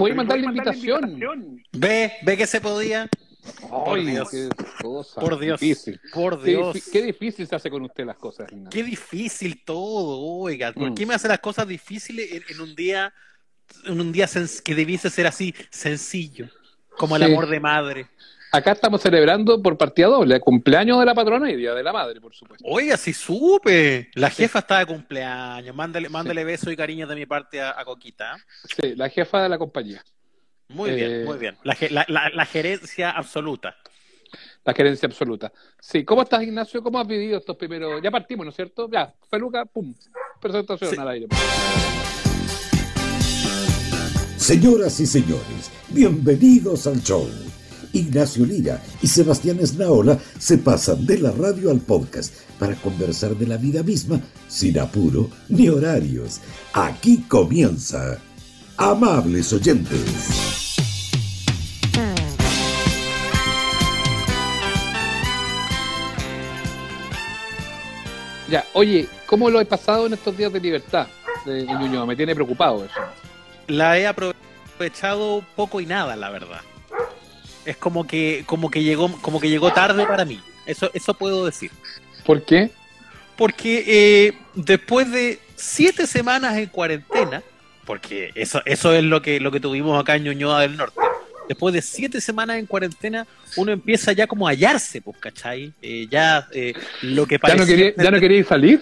voy a mandar la invitación. Ve, ve que se podía. Ay, Dios. qué cosa. Por Dios. Difícil. Por Dios. Qué, difícil se hace con usted las cosas, Ignacio. Qué difícil todo, oiga. ¿Por Mm. qué me hace las cosas difíciles en, en un día, en un día que debiese ser así, sencillo, como el Sí. amor de madre? Acá estamos celebrando por partida doble, cumpleaños de la patrona y Día de la Madre, por supuesto. Oiga, sí supe. La jefa está de cumpleaños. Mándale, mándale besos y cariños de mi parte a, a Coquita. Sí, la jefa de la compañía, Muy Eh, bien, muy bien. La, ge- la- la- la gerencia absoluta. la gerencia absoluta. Sí, ¿cómo estás, Ignacio? ¿Cómo has vivido estos primeros? Ya partimos, ¿no es cierto? Ya, Feluca, pum, presentación Sí. al aire. Señoras y señores, bienvenidos al show. Ignacio Lira y Sebastián Esnaola se pasan de la radio al podcast para conversar de la vida misma sin apuro ni horarios. Aquí comienza. Amables oyentes. Ya, oye, ¿cómo lo he pasado en estos días de libertad de Ñuñoa? Me tiene preocupado eso. La he aprovechado poco y nada, la verdad. Es como que, como que llegó, como que llegó tarde para mí. Eso, eso puedo decir. ¿Por qué? Porque eh, después de siete semanas en cuarentena, porque eso, eso es lo que, lo que tuvimos acá en Ñuñoa del Norte. Después de siete semanas en cuarentena, uno empieza ya como a hallarse, pues, ¿cachai? Eh, ya eh, lo que ¿Ya parecía... no, quería, ¿Ya no quería salir?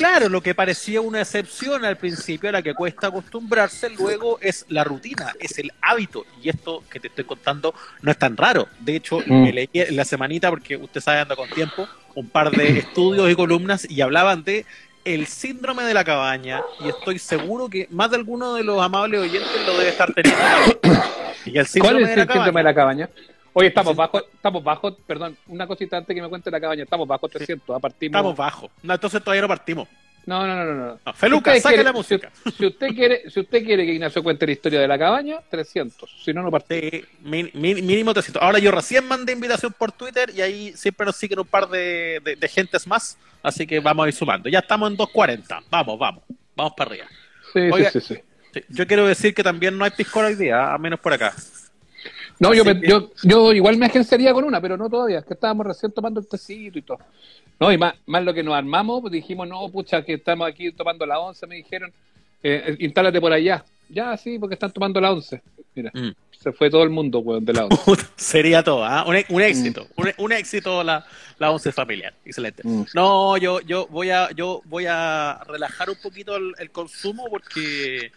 Claro, lo que parecía una excepción al principio, a la que cuesta acostumbrarse, luego es la rutina, es el hábito. Y esto que te estoy contando no es tan raro. De hecho, Mm. me leí en la semanita, porque usted sabe, anda con tiempo, un par de estudios y columnas y hablaban de el síndrome de la cabaña. Y estoy seguro que más de alguno de los amables oyentes lo debe estar teniendo. Y el ¿Cuál síndrome es de el la síndrome de la cabaña? Oye, estamos Sí. bajo, estamos bajo, perdón, una cosita antes que me cuente la cabaña, estamos bajo 300, a partir Estamos bajos. No, entonces todavía no partimos. No, no, no, no. no. No, Feluca, quieren- la música. Si, si usted quiere, si usted quiere que Ignacio cuente la historia de la cabaña, 300. Si no, no partimos. Sí, mi- mi- mínimo 300. Ahora yo recién mandé invitación por Twitter y ahí siempre nos siguen un par de, de- de gentes más, así que vamos a ir sumando. Ya estamos en 2.40. Vamos, vamos. Vamos para arriba. Sí, Oiga. sí, sí, sí. Sí, Yo quiero decir que también no hay piscola hoy día, a menos por acá. No, yo, que- yo, yo igual me agenciaría con una, pero no todavía, es que estábamos recién tomando el tecito y todo. No, y más, más lo que nos armamos, pues dijimos, no, pucha, que estamos aquí tomando la once, me dijeron, eh, instálate por allá. Ya, sí, porque están tomando la once. Mira, Mm. se fue todo el mundo, weón, de la once. Sería todo, ¿ah? un, un éxito. Un, un éxito la, la once familiar. Excelente. Mm. No, yo, yo voy a, yo voy a relajar un poquito el, el consumo porque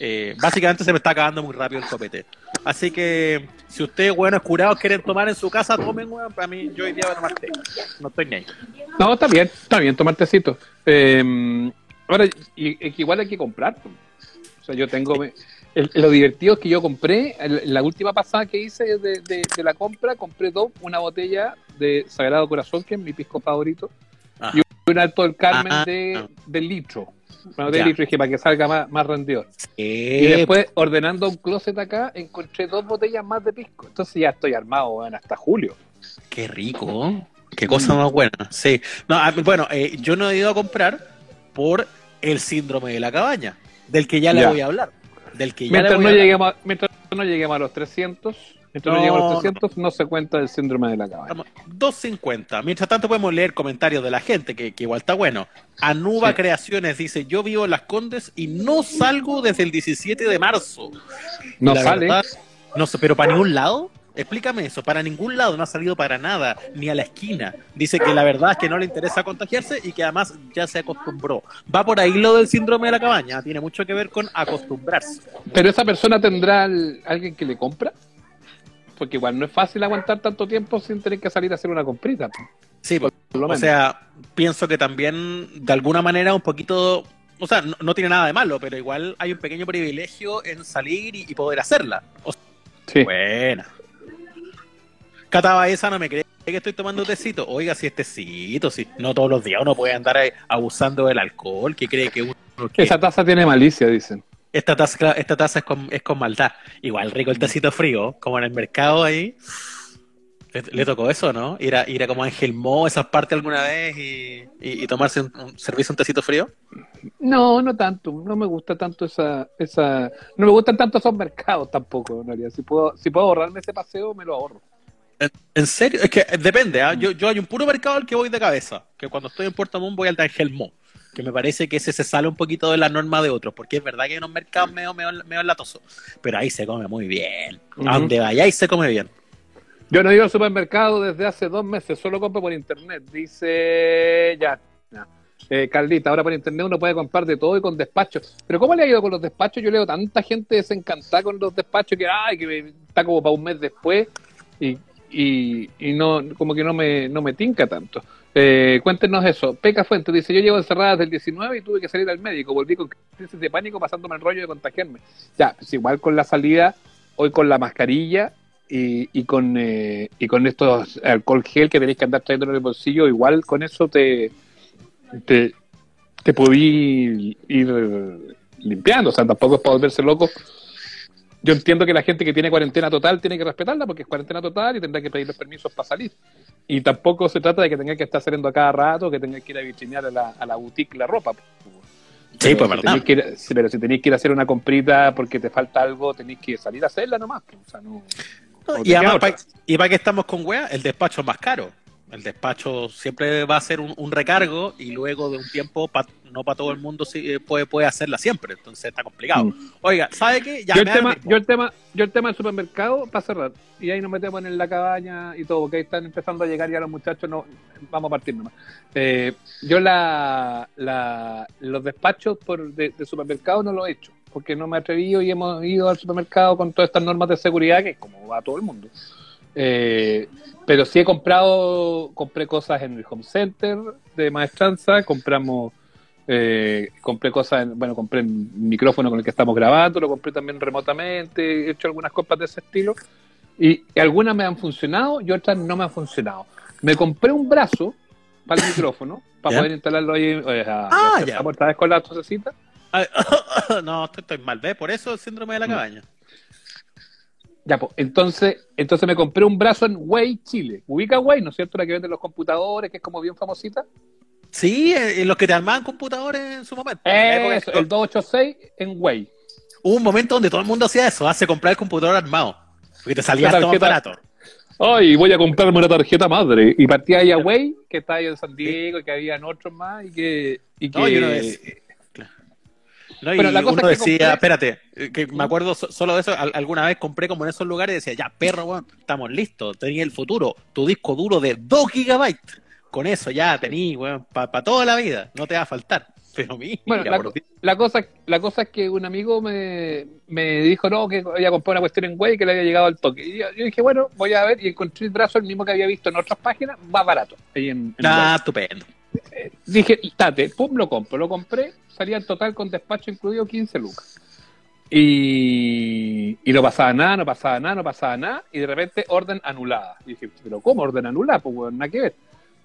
eh, básicamente se me está acabando muy rápido el copete. Así que si ustedes, buenos curados, quieren tomar en su casa, tomen, weón. Para mí, yo hoy día voy a tomar té. No estoy ni ahí. No, está bien, está bien, tomar tecito. Eh, ahora, y, y que igual hay que comprar. O sea, yo tengo. el- lo divertido es que yo compré, el- la última pasada que hice de, de- de la compra, compré dos, una botella de Sagrado Corazón, que es mi pisco favorito, Ajá. y un alto del Carmen Ah, de, ah. del litro. Dije, para que salga más, más rendidor. Y después, ordenando un closet acá, encontré dos botellas más de pisco. Entonces ya estoy armado, hasta julio. Qué rico. Qué cosa más buena. Sí. No, a mí- bueno, eh, yo no he ido a comprar por el síndrome de la cabaña, del que ya le voy a hablar. Del que ya Mientras no, lleguemos, a- mientras no lleguemos a los 300, mientras no, No, lleguemos a los 300, no. se cuenta el síndrome de la cabaña. Estamos 2.50. Mientras tanto podemos leer comentarios de la gente, que, que igual está bueno. Anuba Sí. Creaciones dice, yo vivo en Las Condes y no salgo desde el 17 de marzo. No La sale. verdad, no sé, pero para ningún lado. Explícame eso, para ningún lado no ha salido para nada, ni a la esquina. Dice que la verdad es que no le interesa contagiarse y que además ya se acostumbró. Va por ahí lo del síndrome de la cabaña, tiene mucho que ver con acostumbrarse. Pero esa persona tendrá al- alguien que le compra. Porque igual no es fácil aguantar tanto tiempo sin tener que salir a hacer una comprita. Sí, por lo O sea, pienso que también de alguna manera un poquito, o sea, no, no tiene nada de malo, pero igual hay un pequeño privilegio en salir y, y poder hacerla. O sea, sí. buena. Cata esa no me cree que estoy tomando tecito. Oiga, si es tecito, si no todos los días uno puede andar abusando del alcohol, que cree que uno... que- Esa taza tiene malicia, dicen. Esta taza, esta taza es, con, es con maldad. Igual rico el tecito frío, como en el mercado ahí. ¿Le, le tocó eso, no? Ir a, ir a como Ángel Mo, esas partes alguna vez y, y- y tomarse un, un servicio, un tecito frío. No, no tanto, no me gusta tanto esa, esa, no me gustan tanto esos mercados tampoco, en realidad. Si puedo, si puedo ahorrarme ese paseo, me lo ahorro. ¿En, serio? Es que depende, ¿ah? yo, yo hay un puro mercado al que voy de cabeza, que cuando estoy en Puerto Montt voy al de Ángel Mo, que me parece que ese se sale un poquito de la norma de otros, porque es verdad que hay unos mercados medio, medio, medio latosos, pero ahí se come muy bien. Ujú. A donde vayáis se come bien. Yo no he ido al supermercado desde hace dos meses, solo compro por internet. Dice ya. Eh, Carlita, ahora por internet uno puede comprar de todo y con despacho. Pero ¿cómo le ha ido con los despachos? Yo leo tanta gente desencantada con los despachos que, ay, que está como para un mes después y, y, y no, como que no me, no me tinca tanto. Eh, cuéntenos eso. Peca Fuente dice, yo llevo encerrada desde el 19 y tuve que salir al médico. Volví con crisis de pánico pasándome el rollo de contagiarme. Ya, pues igual con la salida, hoy con la mascarilla y, y con eh, y con estos alcohol gel que tenéis que andar trayendo en el bolsillo, igual con eso te te, te podí ir limpiando, o sea, tampoco es para volverse loco. Yo entiendo que la gente que tiene cuarentena total tiene que respetarla porque es cuarentena total y tendrá que pedir los permisos para salir. Y tampoco se trata de que tenga que estar saliendo a cada rato, que tenga que ir a vitrinear a la, a la boutique la ropa. Sí, Pero pues si verdad. que ir- pero si tenéis que ir a hacer una comprita porque te falta algo, tenéis que salir a hacerla nomás. pues, O sea, no, no Y además, otra. pa- ¿y para qué estamos con wea? El despacho es más caro. El despacho siempre va a ser un, un recargo y luego de un tiempo, pa- no para todo el mundo sí, eh, puede, puede hacerla siempre. Entonces está complicado. Mm. Oiga, ¿sabe qué? Ya yo, el tema, yo el tema, yo el tema del supermercado para cerrar. Y ahí nos metemos en la cabaña y todo, porque ahí están empezando a llegar ya los muchachos, no, vamos a partir nomás. Eh, yo la, la, los despachos por, de, de supermercado no lo he hecho, porque no me he atrevido y hemos ido al supermercado con todas estas normas de seguridad, que es como va todo el mundo. Eh, pero sí he comprado, compré cosas en el home center de maestranza, compramos, eh, compré cosas, en- bueno, compré un micrófono con el que estamos grabando, lo compré también remotamente, he hecho algunas compras de ese estilo, y, algunas me han funcionado y otras no me han funcionado. Me compré un brazo para el micrófono, para ¿Ya? poder instalarlo ahí, eh, a- Ah, a- ya. otra vez con la tosecita. Ay, no, estoy, estoy mal, ¿ves? Por eso el síndrome de la Mm. cabaña. Ya, pues, entonces, entonces me compré un brazo en Way Chile. Ubica Way, ¿no es cierto? La que venden los computadores, que es como bien famosita. Sí, eh, los que te armaban computadores en su momento. Época Eso, el 286 en Way. Hubo un momento donde todo el mundo hacía eso, hace comprar el computador armado. Porque te salía hasta más barato. Ay, voy a comprarme una tarjeta madre. Y partía ahí a Way, que está ahí en San Diego, y que habían otros más, y que... Y que No, No, y Pero la cosa uno es que decía, compré- espérate, eh, que me acuerdo so- solo de eso, al- alguna vez compré como en esos lugares y decía, ya, perro, estamos listos, tenía el futuro, tu disco duro de 2 gigabytes, con eso ya tení, weón, para toda la vida, no te va a faltar. Pero mira, Bueno, la, por la cosa, la cosa es que un amigo me, me dijo no, que había comprado una cuestión en Way que le había llegado al toque. Y yo, yo dije, bueno, voy a ver, y encontré el brazo, el mismo que había visto en otras páginas, más barato. Ahí en, en Ah, estupendo. Dije, tate, pum, lo compro. Lo compré, salía en total con despacho incluido 15 lucas. Y, y no pasaba nada, no pasaba nada, no pasaba nada, y de repente orden anulada. Y dije, pero ¿cómo orden anulada? Pues bueno, nada que ver.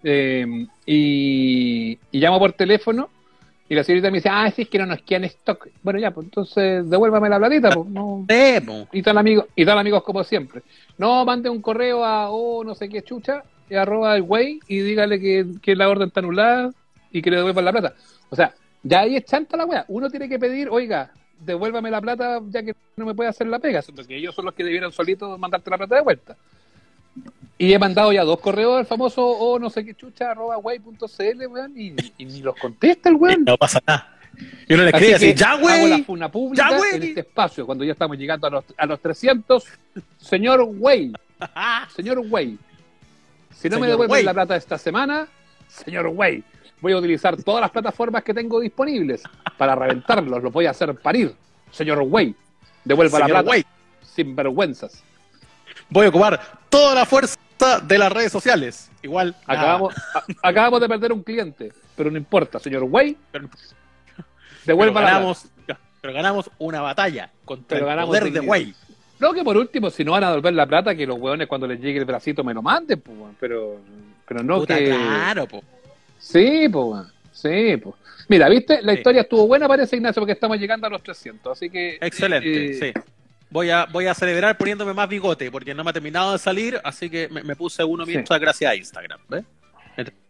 Eh, y, y llamo por teléfono y la señorita me dice, ah, sí, es que no nos quedan stock. Bueno, ya, pues entonces devuélvame la platita, pues no. Y tal amigos, y tal amigos como siempre. No, mande un correo a o no sé qué chucha, arroba el güey y dígale que, que la orden está anulada y que le devuelvan la plata. O sea, ya ahí es chanta la wea. Uno tiene que pedir, oiga, devuélvame la plata ya que no me puede hacer la pega, siendo que ellos son los que debieran solitos mandarte la plata de vuelta. Y he mandado ya dos correos al famoso o no sé qué chucha arroba wey.cl, weón, y, y ni los contesta el weón. no pasa nada. Y uno le Así así, ya, Hago la güey. funa pública Ya, güey. en este espacio, cuando ya estamos llegando a los, a los 300. Señor Wey, señor Wey, si no me devuelven la plata esta semana, señor Wey, voy a utilizar todas las plataformas que tengo disponibles para reventarlos, los voy a hacer parir. Señor Wey, devuelva la plata, sin vergüenzas. voy a ocupar toda la fuerza de las redes sociales. Igual. Acabamos, a- acabamos de perder un cliente, pero no importa, señor Wey, Pero- pero devuelva la plata. ganamos, pero ganamos una batalla contra Pero el ganamos poder de dignidad. No, que por último, si no van a devolver la plata, que los hueones cuando les llegue el bracito me lo manden, pues, pero, pero no Puta, que... claro, po. Sí, pues, sí, pues. Mira, ¿viste? La Sí. historia estuvo buena, parece, Ignacio, porque estamos llegando a los 300, así que... Excelente, eh, sí. voy a, voy a celebrar poniéndome más bigote, porque no me ha terminado de salir, así que me, me puse uno mientras gracias a Instagram, ¿ves?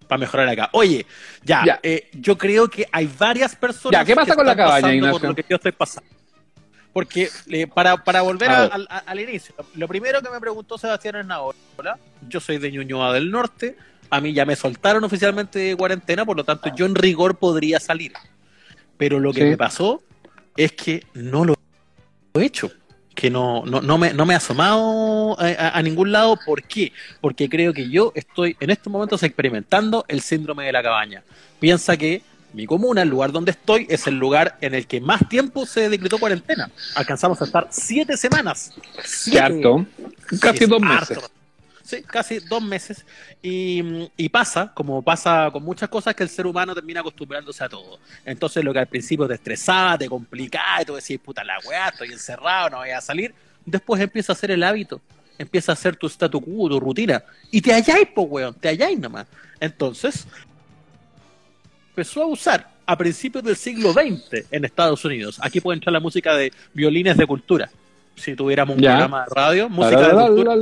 Para mejorar acá. Oye, ya, Ya. eh, yo creo que hay varias personas Ya, ¿qué pasa que con la cabaña, Ignacio? por lo que yo estoy pasando. Porque eh, para, para volver A al, a- al inicio, lo primero que me preguntó Sebastián Esnaola, yo soy de Ñuñoa del Norte, a mí ya me soltaron oficialmente de cuarentena, por lo tanto yo en rigor podría salir. Pero lo que Sí. me pasó es que no lo he hecho. Que no, no, no, me, no me he asomado a- a ningún lado. ¿Por qué? Porque creo que yo estoy en estos momentos experimentando el síndrome de la cabaña. Piensa que mi comuna, el lugar donde estoy, es el lugar en el que más tiempo se decretó cuarentena. Alcanzamos a estar siete semanas. Siete. Casi dos harto. meses. Sí, casi dos meses. Y, y pasa, como pasa con muchas cosas, que el ser humano termina acostumbrándose a todo. Entonces, lo que al principio te estresaba, te complicaba, y tú decís, puta la weá, estoy encerrado, no voy a salir. Después empieza a ser el hábito, empieza a ser tu statu quo, tu rutina. Y te halláis, po weón, te halláis nomás. Entonces, empezó a usar a principios del siglo XX en Estados Unidos. Aquí puede entrar la música de violines de cultura. Si tuviéramos un Ya. programa de radio, música de cultura.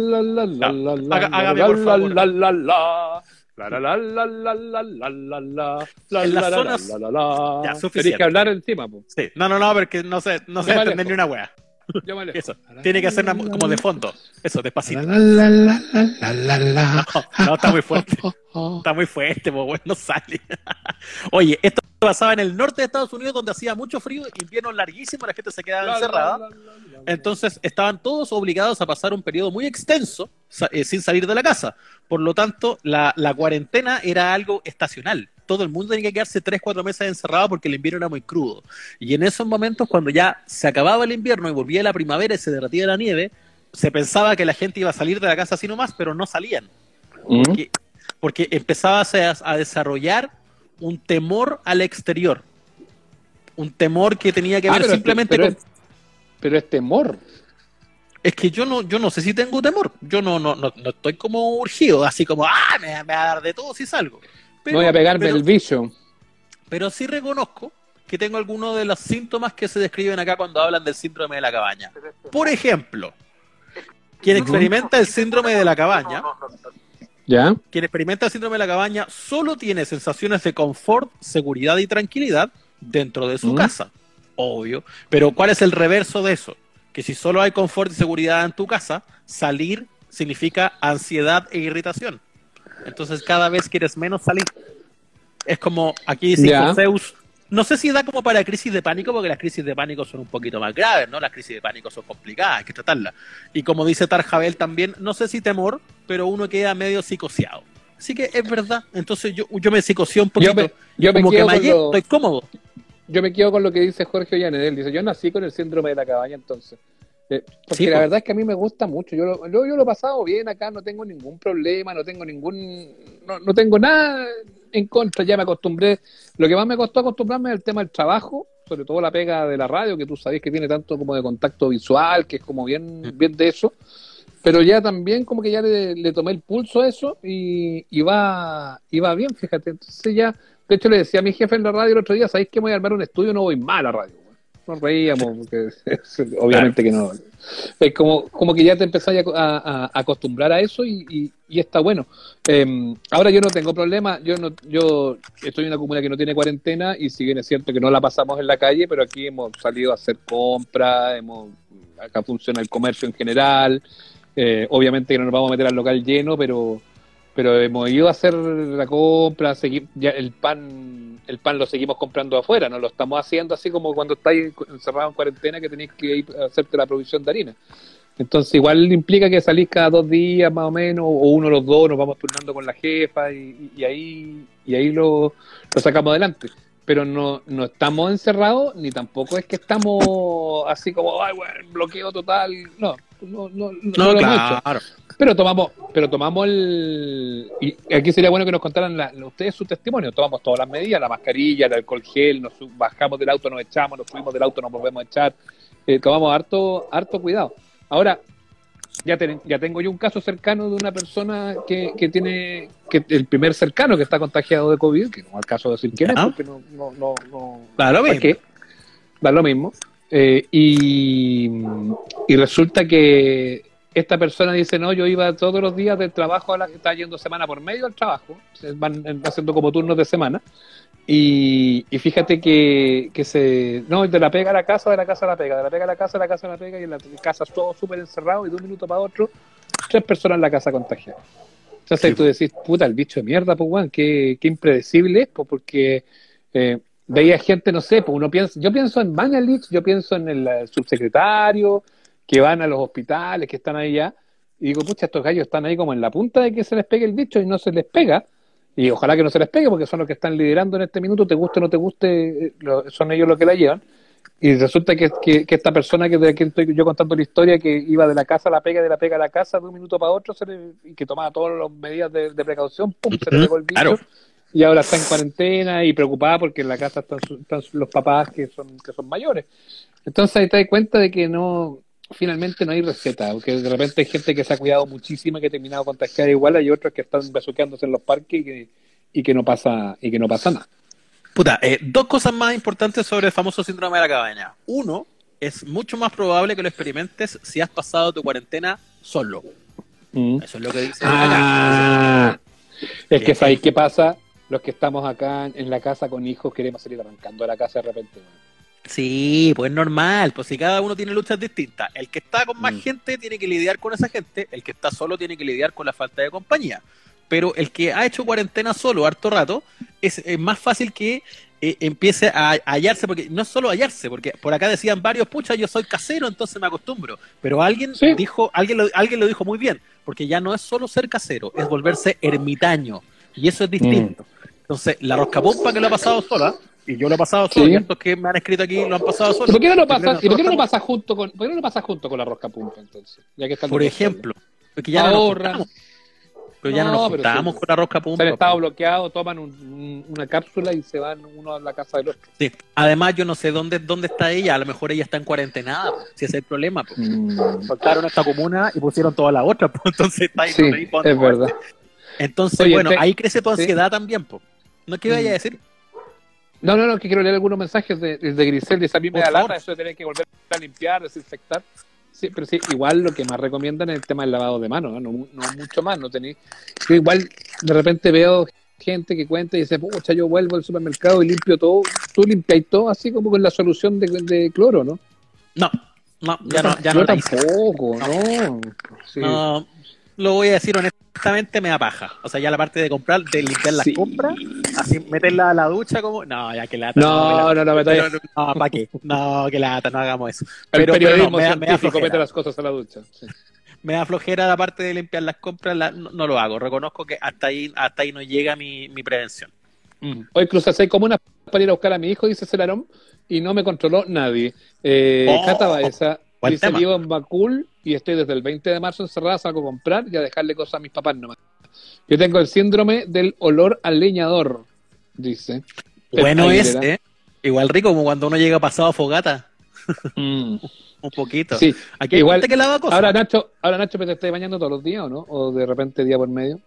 Haga- hágame, por favor. En las zonas- Ya, suficiente. Tenéis que hablar encima, po. Sí, no, no, no, porque no sé, no sé entender ni una wea. Yo me alejo. Eso, tiene que una- como de fondo. Eso, despacito. La, la, la. No, no, está muy fuerte. Está muy fuerte, pues bueno, no sale. Oye, esto pasaba en el norte de Estados Unidos donde hacía mucho frío, invierno larguísimo, la gente se quedaba encerrada. Entonces estaban todos obligados a pasar un periodo muy extenso eh, sin salir de la casa. Por lo tanto, la, la cuarentena era algo estacional. Todo el mundo tenía que quedarse tres, cuatro meses encerrado porque el invierno era muy crudo. Y en esos momentos, cuando ya se acababa el invierno y volvía la primavera y se derretía la nieve, se pensaba que la gente iba a salir de la casa así nomás, pero no salían. ¿Mm? Porque, porque empezaba a, a desarrollar un temor al exterior. Un temor que tenía que Ah, ver pero es- simplemente pero con... es- Pero es temor. Es que yo no, yo no sé si tengo temor. Yo no, no, no, no estoy como urgido, así como, ah, me, me va a dar de todo si salgo. Pero, no voy a pegarme pero, el bicho. pero sí reconozco que tengo algunos de los síntomas que se describen acá cuando hablan del síndrome de la cabaña. Por ejemplo, quien experimenta el síndrome de la cabaña, ¿Ya? quien experimenta el síndrome de la cabaña solo tiene sensaciones de confort, seguridad y tranquilidad dentro de su Mm. casa. Obvio. Pero ¿cuál es el reverso de eso? Que si solo hay confort y seguridad en tu casa, salir significa ansiedad e irritación. Entonces cada vez quieres menos salir. Es como aquí dice Ya. Zeus. No sé si da como para crisis de pánico, porque las crisis de pánico son un poquito más graves, ¿no? Las crisis de pánico son complicadas, hay que tratarlas. Y como dice Tarjabel también, no sé si temor, pero uno queda medio psicoseado. Así que es verdad. Entonces yo, yo me psicoseé un poquito. Yo me, yo me como que me lo- estoy cómodo. yo me quedo con lo que dice Jorge Ollanes. Él dice, yo nací con el síndrome de la cabaña entonces. Eh, porque Sí, la po. verdad es que a mí me gusta mucho. Yo lo, yo, yo lo he pasado bien acá, no tengo ningún problema, no tengo ningún... No, no tengo nada en contra, ya me acostumbré. Lo que más me costó acostumbrarme es el tema del trabajo, sobre todo la pega de la radio, que tú sabes que tiene tanto como de contacto visual, que es como bien, bien de eso. Pero ya también como que ya le, le tomé el pulso a eso y, y va, y va bien, fíjate. Entonces ya, de hecho le decía a mi jefe en la radio el otro día, ¿sabéis que voy a armar un estudio? No voy mal a la radio. Güey". Nos reíamos, porque obviamente que no. Es como, como que ya te empezás a, a- a acostumbrar a eso y, y- y está bueno. Eh, ahora yo no tengo problema, yo no, yo estoy en una comuna que no tiene cuarentena y si bien es cierto que no la pasamos en la calle, pero aquí hemos salido a hacer compras, hemos, acá funciona el comercio en general, eh, obviamente que no nos vamos a meter al local lleno, pero pero hemos ido a hacer la compra, segui- ya el pan el pan lo seguimos comprando afuera, no lo estamos haciendo así como cuando estáis encerrado en cuarentena que tenéis que ir a hacerte la provisión de harina. Entonces igual implica que salís cada dos días más o menos, o uno o los dos, nos vamos turnando con la jefa y, y ahí y ahí lo, lo sacamos adelante. Pero no, no estamos encerrados, ni tampoco es que estamos así como, ay, bueno, bloqueo total. No, no, no, no, No, lo hemos hecho. Pero tomamos, pero tomamos el. Y aquí sería bueno que nos contaran la- ustedes su testimonio. Tomamos todas las medidas, la mascarilla, el alcohol gel, nos bajamos del auto, nos echamos, nos subimos del auto, nos volvemos a echar. Eh, tomamos harto, harto cuidado. Ahora, ya, ten- ya tengo yo un caso cercano de una persona que, que tiene, que el primer cercano que está contagiado de COVID, que no al caso de decir quién es, porque no, no, no, no, Claro, ¿para mismo. Da lo mismo. Eh, y, y resulta que esta persona dice, no, yo iba todos los días del trabajo, a la, estaba yendo semana por medio al trabajo, se van haciendo como turnos de semana, y, y fíjate que, que, se, no, de la pega a la casa, de la casa a la pega, de la pega a la casa, de la casa a la pega, y en la casa todo súper encerrado, y de un minuto para otro, tres personas en la casa contagiadas. Entonces sí. tú decís, puta, el bicho de mierda, pues, weón, qué, qué impredecible es, pues, porque... Eh, veía gente, no sé, pues uno piensa, yo pienso en Mañalich, yo pienso en el subsecretario, que van a los hospitales, que están ahí ya, y digo, pucha, estos gallos están ahí como en la punta de que se les pegue el bicho y no se les pega, y ojalá que no se les pegue porque son los que están liderando en este minuto, te guste o no te guste, son ellos los que la llevan, y resulta que, que, que esta persona que de aquí estoy yo contando la historia, que iba de la casa a la pega, de la pega a la casa, de un minuto para otro, se le, y que tomaba todas las medidas de, de precaución, pum, se le pegó el bicho. Claro y ahora está en cuarentena y preocupada porque en la casa están, están, los papás que son que son mayores. Entonces ahí te das cuenta de que no finalmente no hay receta, porque de repente hay gente que se ha cuidado muchísimo y que ha terminado contagiada igual, hay otros que están besuqueándose en los parques y que, y que no pasa y que no pasa nada. Puta, eh, dos cosas más importantes sobre el famoso síndrome de la cabaña. Uno, es mucho más probable que lo experimentes si has pasado tu cuarentena solo. Mm. Eso es lo que dice. Ah, es que sabéis qué pasa, los que estamos acá en la casa con hijos queremos salir arrancando a la casa de repente. Sí, pues normal, pues si cada uno tiene luchas distintas. El que está con más mm. gente tiene que lidiar con esa gente, el que está solo tiene que lidiar con la falta de compañía. Pero el que ha hecho cuarentena solo harto rato, es, es más fácil que eh, empiece a hallarse, porque no es solo hallarse, porque por acá decían varios, pucha, yo soy casero, entonces me acostumbro. Pero alguien sí. dijo, alguien lo, alguien lo dijo muy bien, porque ya no es solo ser casero, es volverse ermitaño. Y eso es distinto. Mm. Entonces, la rosca pompa que lo ha pasado sola, y yo lo he pasado solo, sí. y estos que me han escrito aquí lo han pasado solo. ¿Y por qué no lo pasa, ¿y por qué no lo pasa junto con, por qué no lo pasa junto con la rosca pompa entonces? Ya que por ejemplo, porque ya ahorran. No pero ya no, no nos juntamos con la rosca pompa. Se han estado bloqueados, toman un, un, una cápsula y se van uno a la casa del otro. Sí. Además, yo no sé dónde, dónde está ella. A lo mejor ella está en cuarentena, si ese es el problema. Pues. Mm. Soltaron esta comuna y pusieron toda la otra. Pues. Entonces está ahí. Sí, ahí es verdad. Entonces, Oye, bueno, te... ahí crece tu ansiedad ¿sí? también. Pues. ¿No qué vaya a decir? No, no, no, que quiero leer algunos mensajes de, de Grisel. Dice, a mí me da lata eso de tener que volver a limpiar, desinfectar. Sí, pero sí, igual lo que más recomiendan es el tema del lavado de manos, ¿no? No, no, mucho más, no tenéis... Yo igual de repente veo gente que cuenta y dice, pucha, yo vuelvo al supermercado y limpio todo. Tú limpias todo así como con la solución de, de cloro, ¿no? No, no, ya no, ya no, yo tampoco, no. Sí. no. Lo voy a decir honestamente, me da paja. O sea, ya la parte de comprar, de limpiar las sí. compras, así meterla a la ducha como. No, ya que lata. No, no, no, me no, no, ¿para qué? No, que lata, no hagamos eso. El pero, periodismo pero no, me, científico me mete las cosas a la ducha. Sí. Me da flojera la parte de limpiar las compras, la, no, no, lo hago. Reconozco que hasta ahí, hasta ahí no llega mi, mi prevención. Mm. Hoy crucé como una para ir a buscar a mi hijo, dice Celarón, y no me controló nadie. Eh, oh, Cata Baeza dice: tema. En Bacul y estoy desde el 20 de marzo encerrada, salgo a comprar y a dejarle cosas a mis papás nomás. Yo tengo el síndrome del olor al leñador, dice. Bueno es, ¿eh? Igual rico como cuando uno llega pasado a fogata. Mm. Un poquito. Sí, Aquí igual que lava cosas. Ahora Nacho, ahora Nacho, ¿te estás bañando todos los días o no? ¿O de repente día por medio?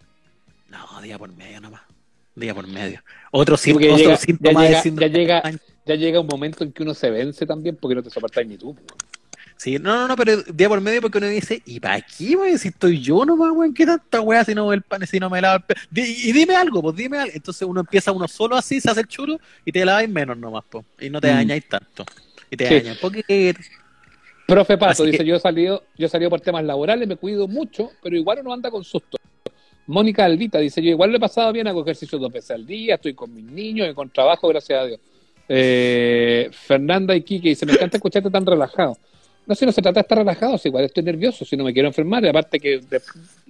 No, día por medio nomás. Día por medio. Otro, sí, otro llega, síntoma ya llega, ya llega, ya llega un momento en que uno se vence también porque no te soportas ni tú. Sí, no, no, no, pero día por medio porque uno dice, ¿y para qué, güey? Si estoy yo nomás, güey, ¿qué tanta weá si no el pan, si no me lavo el pelo? Y, y, dime algo, pues dime algo. Entonces uno empieza uno solo así, se hace el churo y te laváis menos nomás, pues. Y no te mm. dañáis tanto. Y te sí. dañáis poquito. Profe Pato así dice, que... yo he salido, yo he salido por temas laborales, me cuido mucho, pero igual uno anda con susto. Mónica Albita dice, yo igual lo he pasado bien, hago ejercicio dos veces al día, estoy con mis niños y con trabajo, gracias a Dios. Eh, Fernanda y Kike dice, me encanta escucharte tan relajado. No, si no se trata de estar relajado, si igual estoy nervioso, si no me quiero enfermar. Y aparte que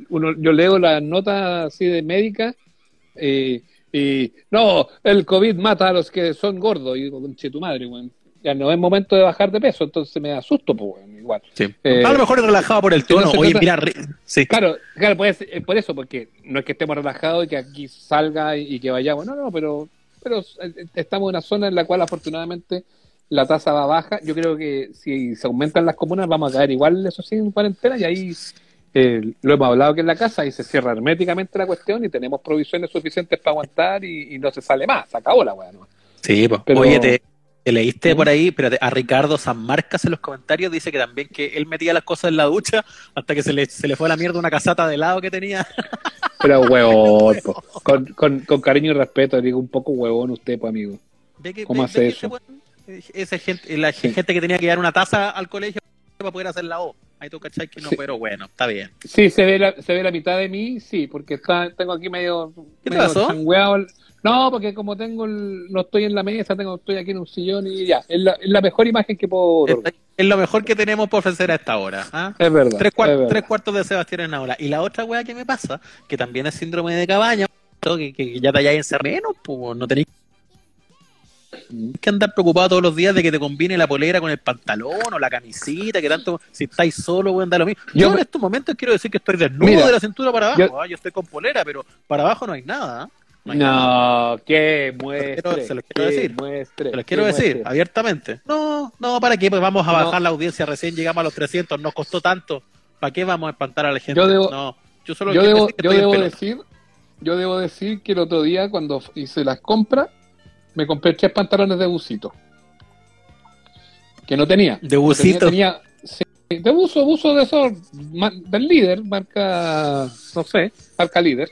uno, yo leo las notas así de médica y, y, no, el COVID mata a los que son gordos. Y digo, conche tu madre, güey. Ya no es momento de bajar de peso, entonces me asusto, pues, igual. Sí. Eh, a lo mejor es relajado por el tono. No Oye, mira, sí. Claro, claro puede ser, por eso, porque no es que estemos relajados y que aquí salga y, y que vayamos. No, no, pero, pero eh, estamos en una zona en la cual afortunadamente la tasa va baja. Yo creo que si se aumentan las comunas vamos a caer igual, eso sí, en cuarentena y ahí eh, lo hemos hablado que en la casa y se cierra herméticamente la cuestión y tenemos provisiones suficientes para aguantar y, y no se sale más, se acabó la weá. ¿no? Sí, pues, Pero... oye, te, Te leíste por ahí, pero a Ricardo San Marcas en los comentarios dice que también que él metía las cosas en la ducha hasta que se le, se le fue a la mierda una casata de helado que tenía. Pero huevón. Con, con, con cariño y respeto, digo un poco huevón usted, pues amigo. ¿Ve que- ¿Cómo hace eso? weón, esa gente, la gente que tenía que dar una taza al colegio para poder hacer la O. Ahí tú cachai que no, Sí. pero bueno, está bien. Sí, se ve la, se ve la mitad de mí, sí, porque está, tengo aquí medio, ¿Qué medio pasó? changueado No, porque como tengo el- no estoy en la mesa, tengo, estoy aquí en un sillón y ya, es la, es la mejor imagen que puedo. Es, es lo mejor que tenemos por ofrecer a esta hora. ¿ah? Es verdad. Tres, cuar- es verdad. tres cuartos de Sebastián en aula. Y la otra weá que me pasa, que también es síndrome de cabaña, que, que ya te hayáis encerrado menos, pues no tenéis que andar preocupado todos los días de que te combine la polera con el pantalón o la camisita, que tanto, si estáis solo, weón, da lo mismo. Yo, Yo en estos momentos quiero decir que estoy desnudo Mira, de la cintura para abajo. yo- ah, Yo, estoy con polera, pero para abajo no hay nada. ¿ah? No, hay No, que muestre. se los quiero decir. Muestre, Te los quiero decir muestre. abiertamente. No, no, ¿para qué? Pues vamos a No. bajar la audiencia, recién llegamos a los 300, nos costó tanto. ¿Para qué vamos a espantar a la gente? Yo debo- no, yo solo Yo debo, decir que yo debo decir, yo debo decir que el otro día cuando hice las compras, me compré tres pantalones de busito. Que no tenía. De busito. Tenía, de buzo, buzo de esos, del líder, marca, no sé, marca líder.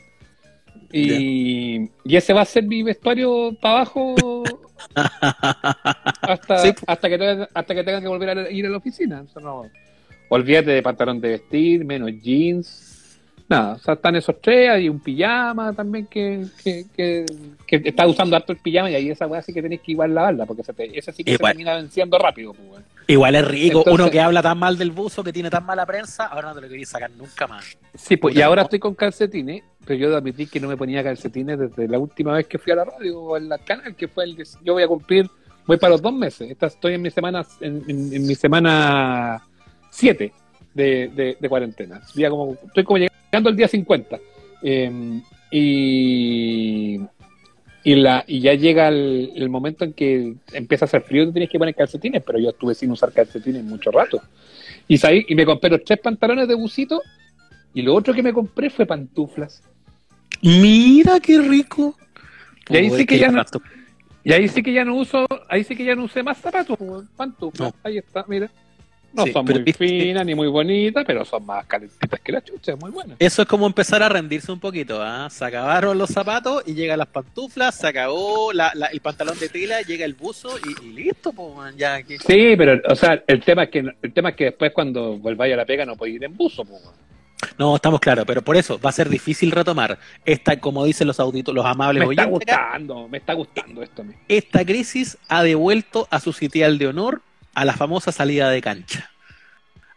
Y, y ese va a ser mi vestuario para abajo hasta, Sí. hasta, que tenga, hasta que tenga que volver a ir a la oficina. No, olvídate de pantalón de vestir, menos jeans. Nada, o sea, están esos tres, hay un pijama también que, que, que, que está usando harto el pijama y ahí esa weá sí que tenéis que igual lavarla, porque se te, esa sí que Igual. se termina venciendo rápido. Pues. Igual es rico, Entonces- uno que habla tan mal del buzo, que tiene tan mala prensa, ahora no te lo queréis sacar nunca más. Sí, pues, y ahora no. estoy con calcetines, pero yo admití que no me ponía calcetines desde la última vez que fui a la radio o en la canal, que fue el de- yo voy a cumplir, voy para los dos meses. Esta, estoy en mi semana, en, en- en mi semana 7 de, de, de cuarentena. Día como, estoy como llegando al día 50. Eh, y, y, la, y ya llega el, el momento en que empieza a hacer frío y te tienes que poner calcetines, pero yo estuve sin usar calcetines mucho rato. Y, salí- y me compré los tres pantalones de busito y lo otro que me compré fue pantuflas. Mira qué rico. Y ahí Uy, sí que ya no-. Y ahí sí que ya no uso, ahí sí que ya no usé más zapatos, pues, pantuflas. Ahí está, mira. No Sí, son muy viste- finas ni muy bonitas, pero son más calentitas que la chucha, muy buenas. Eso es como empezar a rendirse un poquito, ¿ah? Se acabaron los zapatos y llegan las pantuflas, se acabó la- la- el pantalón de tela, llega el buzo y, y listo, pues, ya aquí. Sí, pero, o sea, el tema es que el tema es que después cuando volváis a la pega no podéis ir en buzo, pues. No, estamos claros, pero por eso va a ser difícil retomar esta, como dicen los auditos, los amables Me está oyentes acá, gustando, me está gustando esto esta crisis ha devuelto a su sitial de honor a la famosa salida de cancha.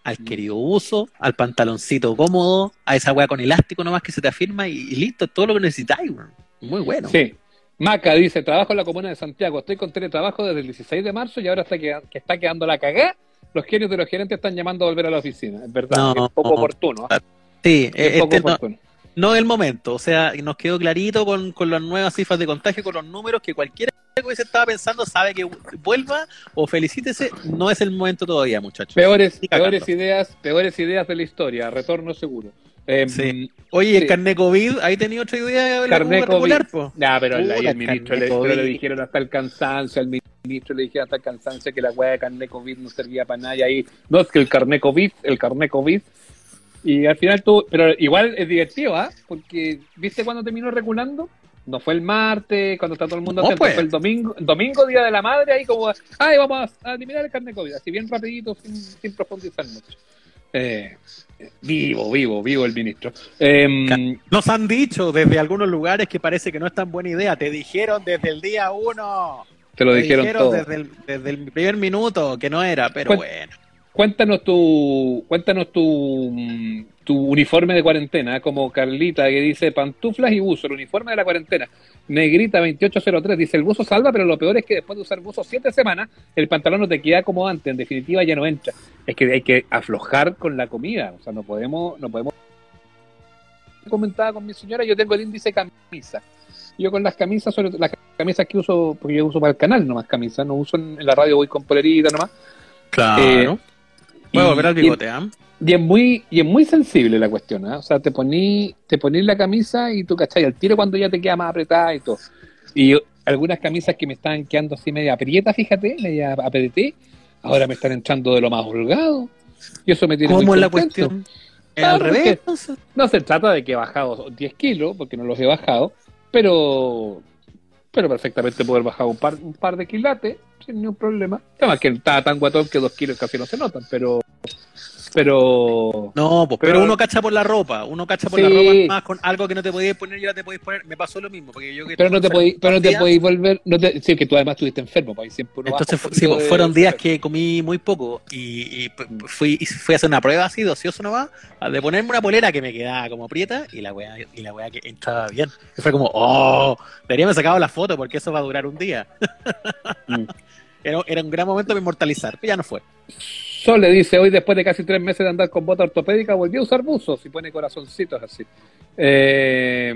Al querido uso, al pantaloncito cómodo, a esa weá con elástico nomás que se te afirma y, y listo, todo lo que necesitáis, weón. Muy bueno. Sí. Maca dice, trabajo en la comuna de Santiago, estoy con teletrabajo desde el 16 de marzo y ahora está que, que está quedando la cagá. Los genios de los gerentes están llamando a volver a la oficina. Es verdad, No. es poco oportuno. ¿ah? Sí, Es eh, poco este no, oportuno. no es el momento. O sea, nos quedó clarito con, con las nuevas cifras de contagio, con los números, que cualquiera que hubiese estado pensando sabe que vuelva o felicítese. No es el momento todavía, muchachos. Peores, peores ideas, peores ideas de la historia, retorno seguro. Eh, Sí. Oye, el carnet COVID, ahí tenía otra idea de la Carnet COVID. po. Nah, pero el, Puta, el ministro le, pero COVID. le dijeron hasta el cansancio, al ministro le dijeron hasta el cansancio que la weá de carnet COVID no servía para nada y ahí, no, es que el carnet COVID, el carnet COVID. Y al final tú, pero igual es divertido, ¿ah? Porque, ¿viste cuando terminó regulando? No fue el martes, cuando está todo el mundo No, atento, pues. fue el domingo, domingo, día de la madre, ahí como, ay, vamos a eliminar el carnet COVID, así bien rapidito, sin, sin profundizar mucho. Eh, vivo, vivo, vivo el ministro. Em, Nos han dicho desde algunos lugares que parece que no es tan buena idea. Te dijeron desde el día uno. te lo Te dijeron, todo. desde el, desde el primer minuto que no era, pero Cuen- bueno. Cuéntanos tu, cuéntanos tu, mm, tu uniforme de cuarentena, ¿eh? como Carlita que dice pantuflas y buzo, el uniforme de la cuarentena. Negrita 2803 dice el buzo salva, pero lo peor es que después de usar buzo siete semanas, el pantalón no te queda como antes, en definitiva ya no entra. Es que hay que aflojar con la comida, o sea, no podemos, no podemos. Comentaba con mi señora, yo tengo el índice camisa. Yo con las camisas, sobre las camisas que uso, porque yo uso para el canal nomás camisas, no uso en, en la radio, voy con polerita nomás. Claro. Voy a volver al bigote, ¿ah? y es muy, y es muy sensible la cuestión, ¿ah? O sea, te poní, te poní la camisa y tú cachai al tiro cuando ya te queda más apretada y todo. Y, algunas camisas que me estaban quedando así media aprieta, fíjate, media apreté, ahora me están entrando de lo más holgado. Y eso me tiene ¿Cómo muy es la cuestión? ¿Es Claro, al revés? No se trata de que he bajado 10 kilos, porque no los he bajado, pero pero perfectamente poder bajar un par, un par de quilates sin ningún problema. Además que estaba tan guatón que dos kilos casi no se notan, pero pero No, pues, pero, Pero- uno cacha por la ropa, uno cacha por Sí. la ropa más con algo que no te podías poner y ahora te podías poner. Me pasó lo mismo, porque yo que pero no te podéis pero no te días, podéis volver no te, sí que tú además estuviste enfermo pues siempre Entonces sí, pues, de- fueron días que comí muy poco y, fui, y fui a hacer una prueba así, docioso nomás, de ponerme una polera que me quedaba como prieta y la weá, y la weá que entraba bien. Y fue como, oh, debería haber sacado la foto porque eso va a durar un día. Mm. Era, era un gran momento de inmortalizar, pero ya no fue. Sol le dice, hoy después de casi tres meses de andar con bota ortopédica, volví a usar buzos y pone corazoncitos así. Eh,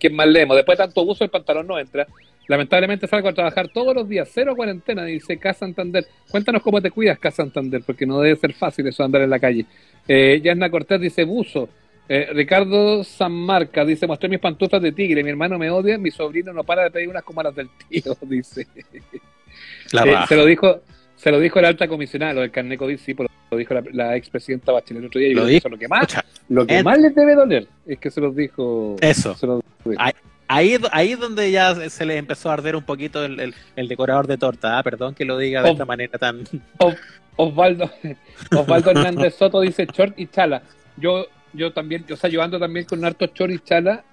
¿Quién más leemos? Después de tanto buzo, el pantalón no entra. Lamentablemente salgo a trabajar todos los días, cero cuarentena, dice Casa Santander. Cuéntanos cómo te cuidas, Casa Santander, porque no debe ser fácil eso de andar en la calle. Eh, Yasna Cortés dice buzo. Eh, Ricardo Sanmarca dice, mostré mis pantuflas de tigre, mi hermano me odia, mi sobrino no para de pedir unas como las del tío, dice. La Eh, se lo dijo se lo dijo el alta comisionada, lo del carnet COVID, sí, pues lo dijo la, la expresidenta Bachelet el otro día. Y Lo dijo. eso, lo que más, lo que en- más les debe doler es que se los dijo. Eso. se los dijo. Ahí, ahí donde ya se- se le empezó a arder un poquito el, el- el decorador de torta. Ah, perdón que lo diga de esta manera tan. Osvaldo, Osvaldo Hernández Soto dice short y chala. Yo, yo también, yo, o sea, yo ando también con harto short y chala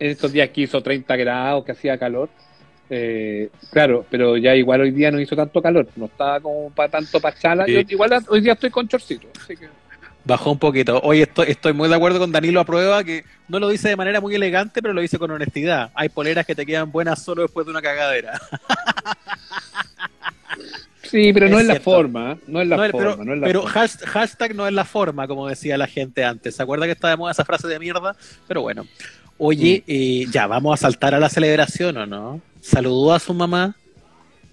en estos días que hizo 30 grados, que hacía calor. Eh, claro, pero ya igual hoy día no hizo tanto calor, no estaba como para tanto para. Yo Sí. igual hoy día estoy con chorcito, así que. Bajó un poquito. Hoy estoy, estoy muy de acuerdo con Danilo a prueba, que no lo dice de manera muy elegante, pero lo dice con honestidad. Hay poleras que te quedan buenas solo después de una cagadera. Sí, pero no Es es la forma, ¿eh? no es la No, forma, pero no es la pero forma. hash- hashtag no es la forma, como decía la gente antes. ¿Se acuerda que estaba de moda esa frase de mierda? Pero bueno. Oye, Mm. eh, ya, ¿vamos a saltar a la celebración o no? ¿Saludó a su mamá?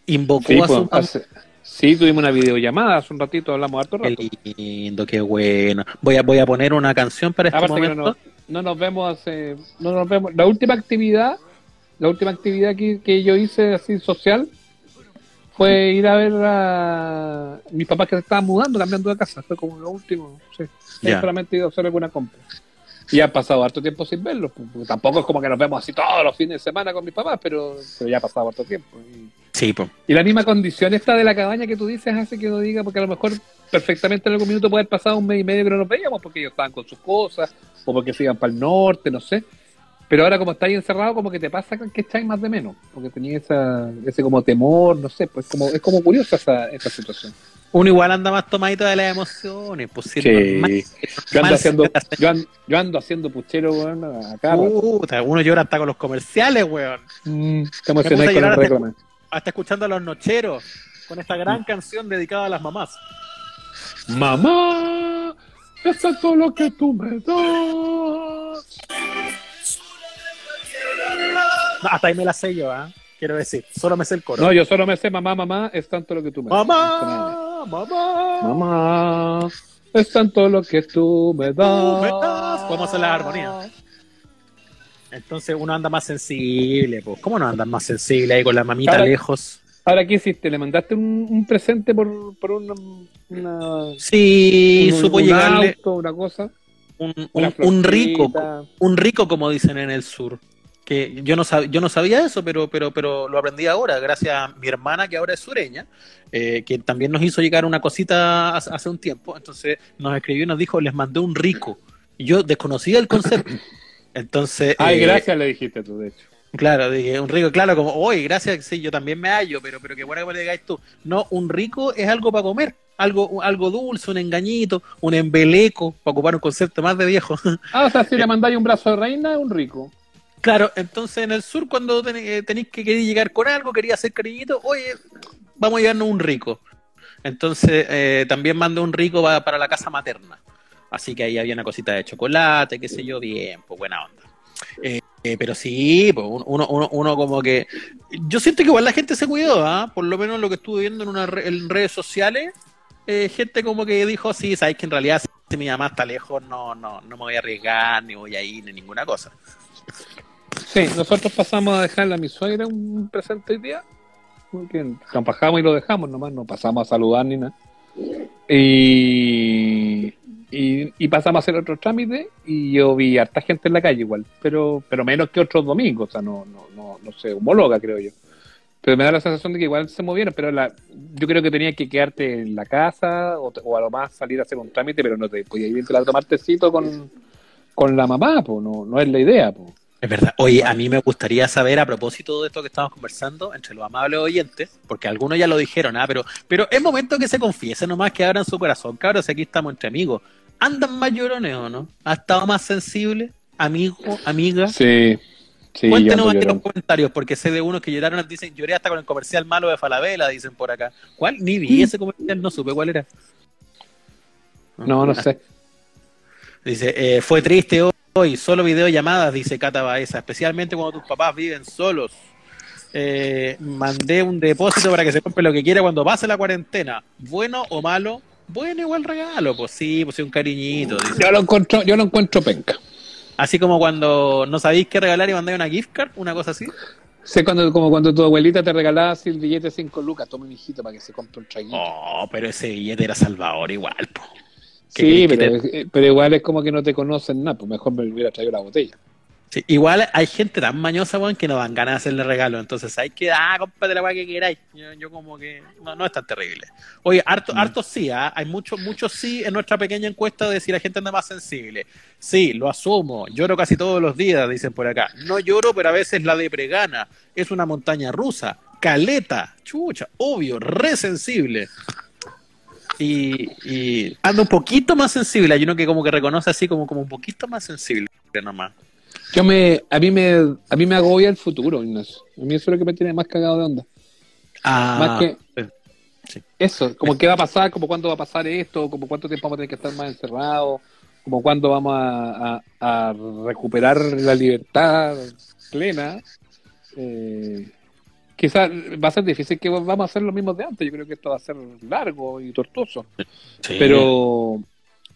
¿Invocó Sí, a su pues, mamá? hace- sí, tuvimos una videollamada hace un ratito, hablamos harto Qué rato. lindo, qué bueno. Voy a, voy a poner una canción para este Aparte momento. no, nos- no nos vemos hace, no nos vemos. La última actividad, la última actividad que, que yo hice así social fue ir a ver a mis papás que se estaban mudando, cambiando de casa. Fue como lo último. Sí. Solamente he ido a hacer alguna compra. Y ha pasado harto tiempo sin verlos. pues, porque tampoco es como que nos vemos así todos los fines de semana con mis papás, pero, pero ya ha pasado harto tiempo. Y, Sí, pues. y la misma condición esta de la cabaña que tú dices hace que uno diga, porque a lo mejor perfectamente en algún minuto puede haber pasado un mes y medio que no nos veíamos porque ellos estaban con sus cosas o porque se iban para el norte, no sé. Pero ahora como estáis encerrado, como que te pasa que echáis más de menos, porque tenías esa, ese como temor, no sé, pues como, es como curiosa esa, esa situación. Uno igual anda más tomadito de las emociones, pues sí, normal. Yo ando haciendo, yo ando, yo ando haciendo puchero, weón, acá. Puta, uno llora hasta con los comerciales, weón. Mm, con hasta-. Hasta escuchando a los nocheros con esta gran canción dedicada a las mamás. Mamá, eso es todo lo que tú me das. No, hasta ahí me la sé yo, ¿ah? Quiero decir, solo me sé el coro. No, yo solo me sé mamá, mamá, es tanto lo que tú me das. mamá, mamá, Mamá, es tanto lo que tú me das. das. Podemos hacer la armonía. Entonces uno anda más sensible, pues. ¿Cómo no andas más sensible ahí con la mamita Ahora- lejos? Ahora, ¿qué hiciste? ¿Le mandaste un, un presente por, por una, una- Sí, un, supo un llegarle auto, una cosa? un, rico, un rico como dicen en el sur. Que yo no sab- yo no sabía eso, pero, pero, pero lo aprendí ahora, gracias a mi hermana que ahora es sureña, eh, que también nos hizo llegar una cosita hace, hace un tiempo. Entonces nos escribió y nos dijo, les mandé un rico. Y yo desconocía el concepto. Entonces, Ay, eh, gracias, le dijiste tú, de hecho. Claro, dije, un rico, claro, como, oye, gracias, sí, yo también me hallo, pero, pero qué bueno que me lo digáis tú. No, un rico es algo para comer, algo, algo dulce, un engañito, un embeleco, para ocupar un concepto más de viejo. Ah, o sea, si le mandáis un brazo de reina, es un rico. Claro, entonces en el sur, cuando eh, tenéis que querer llegar con algo, quería hacer cariñito, oye, vamos a llevarnos un rico. Entonces, eh, también mandé un rico pa- para la casa materna. Así que ahí había una cosita de chocolate, qué sé yo, bien, pues buena onda. Eh, eh, pero sí, pues uno, uno, uno como que... Yo siento que igual la gente se cuidó, ¿ah? Por lo menos lo que estuve viendo en, una re- en redes sociales, gente como que dijo, sí, sabes que en realidad si mi mamá está lejos, no, no, no me voy a arriesgar, ni voy a ir, ni ninguna cosa. Sí, nosotros pasamos a dejarle a mi suegra un presente hoy día. Porque y lo dejamos nomás, no pasamos a saludar ni nada. Y, y, pasamos a hacer otro trámite y yo vi harta gente en la calle igual, pero pero menos que otros domingos, o sea, no, no, no, no sé, homóloga creo yo. Pero me da la sensación de que igual se movieron, pero la, yo creo que tenía que quedarte en la casa o, o a lo más salir a hacer un trámite, pero no te podías ir a tomar tecito con, con la mamá, pues no, no es la idea. pues Es verdad. Oye, a mí me gustaría saber, a propósito de esto que estamos conversando, entre los amables oyentes, porque algunos ya lo dijeron, ¿ah? pero, pero es momento que se confiesen nomás, que abran su corazón. Cabros, aquí estamos entre amigos. ¿Andan más llorones o no? ¿Ha estado más sensible? ¿Amigo? ¿Amiga? Sí, sí. Cuéntenos aquí en los comentarios, porque sé de unos que lloraron, dicen, lloré hasta con el comercial malo de Falabella, dicen por acá. ¿Cuál? Ni vi ese comercial, no supe cuál era. No, no sé. Dice, eh, fue triste hoy, solo videollamadas, dice Cata Baeza, especialmente cuando tus papás viven solos. Eh, mandé un depósito para que se compre lo que quiera cuando pase la cuarentena. ¿Bueno o malo? Bueno, igual regalo, pues sí, pues sí, un cariñito. dice. Yo lo encuentro, yo lo encuentro penca. Así como cuando no sabéis qué regalar y mandáis una gift card, una cosa así. Sé cuando, como cuando tu abuelita te regalaba así el billete de 5 lucas, toma mi hijito para que se compre un traguito. Oh, pero ese billete era Salvador igual, po. Sí, que- pero, pero igual es como que no te conocen nada, pues mejor me hubiera traído la botella. Sí, igual hay gente tan mañosa, weón, que no dan ganas de hacerle regalo. Entonces hay que, ah, cómprate la weá que queráis. Yo, yo como que, no, no es tan terrible. Oye, harto, harto sí, ¿ah? hay muchos muchos sí en nuestra pequeña encuesta de si la gente anda más sensible. Sí, lo asumo. Lloro casi todos los días, dicen por acá. No lloro, pero a veces la depre gana. Es una montaña rusa. Caleta. Chucha, obvio, re sensible. Y, y anda un poquito más sensible. Hay uno que como que reconoce así como, como un poquito más sensible nomás. Yo me, a mí me, a mí me agobia el futuro, Ignacio. A mí eso es lo que me tiene más cagado de onda. Ah, Más que sí. eso, como qué va a pasar, como cuándo va a pasar esto, como cuánto tiempo vamos a tener que estar más encerrados, como cuándo vamos a, a- a recuperar la libertad plena. Eh, quizás va a ser difícil que vamos a hacer lo mismo de antes. Yo creo que esto va a ser largo y tortuoso. Sí. Pero,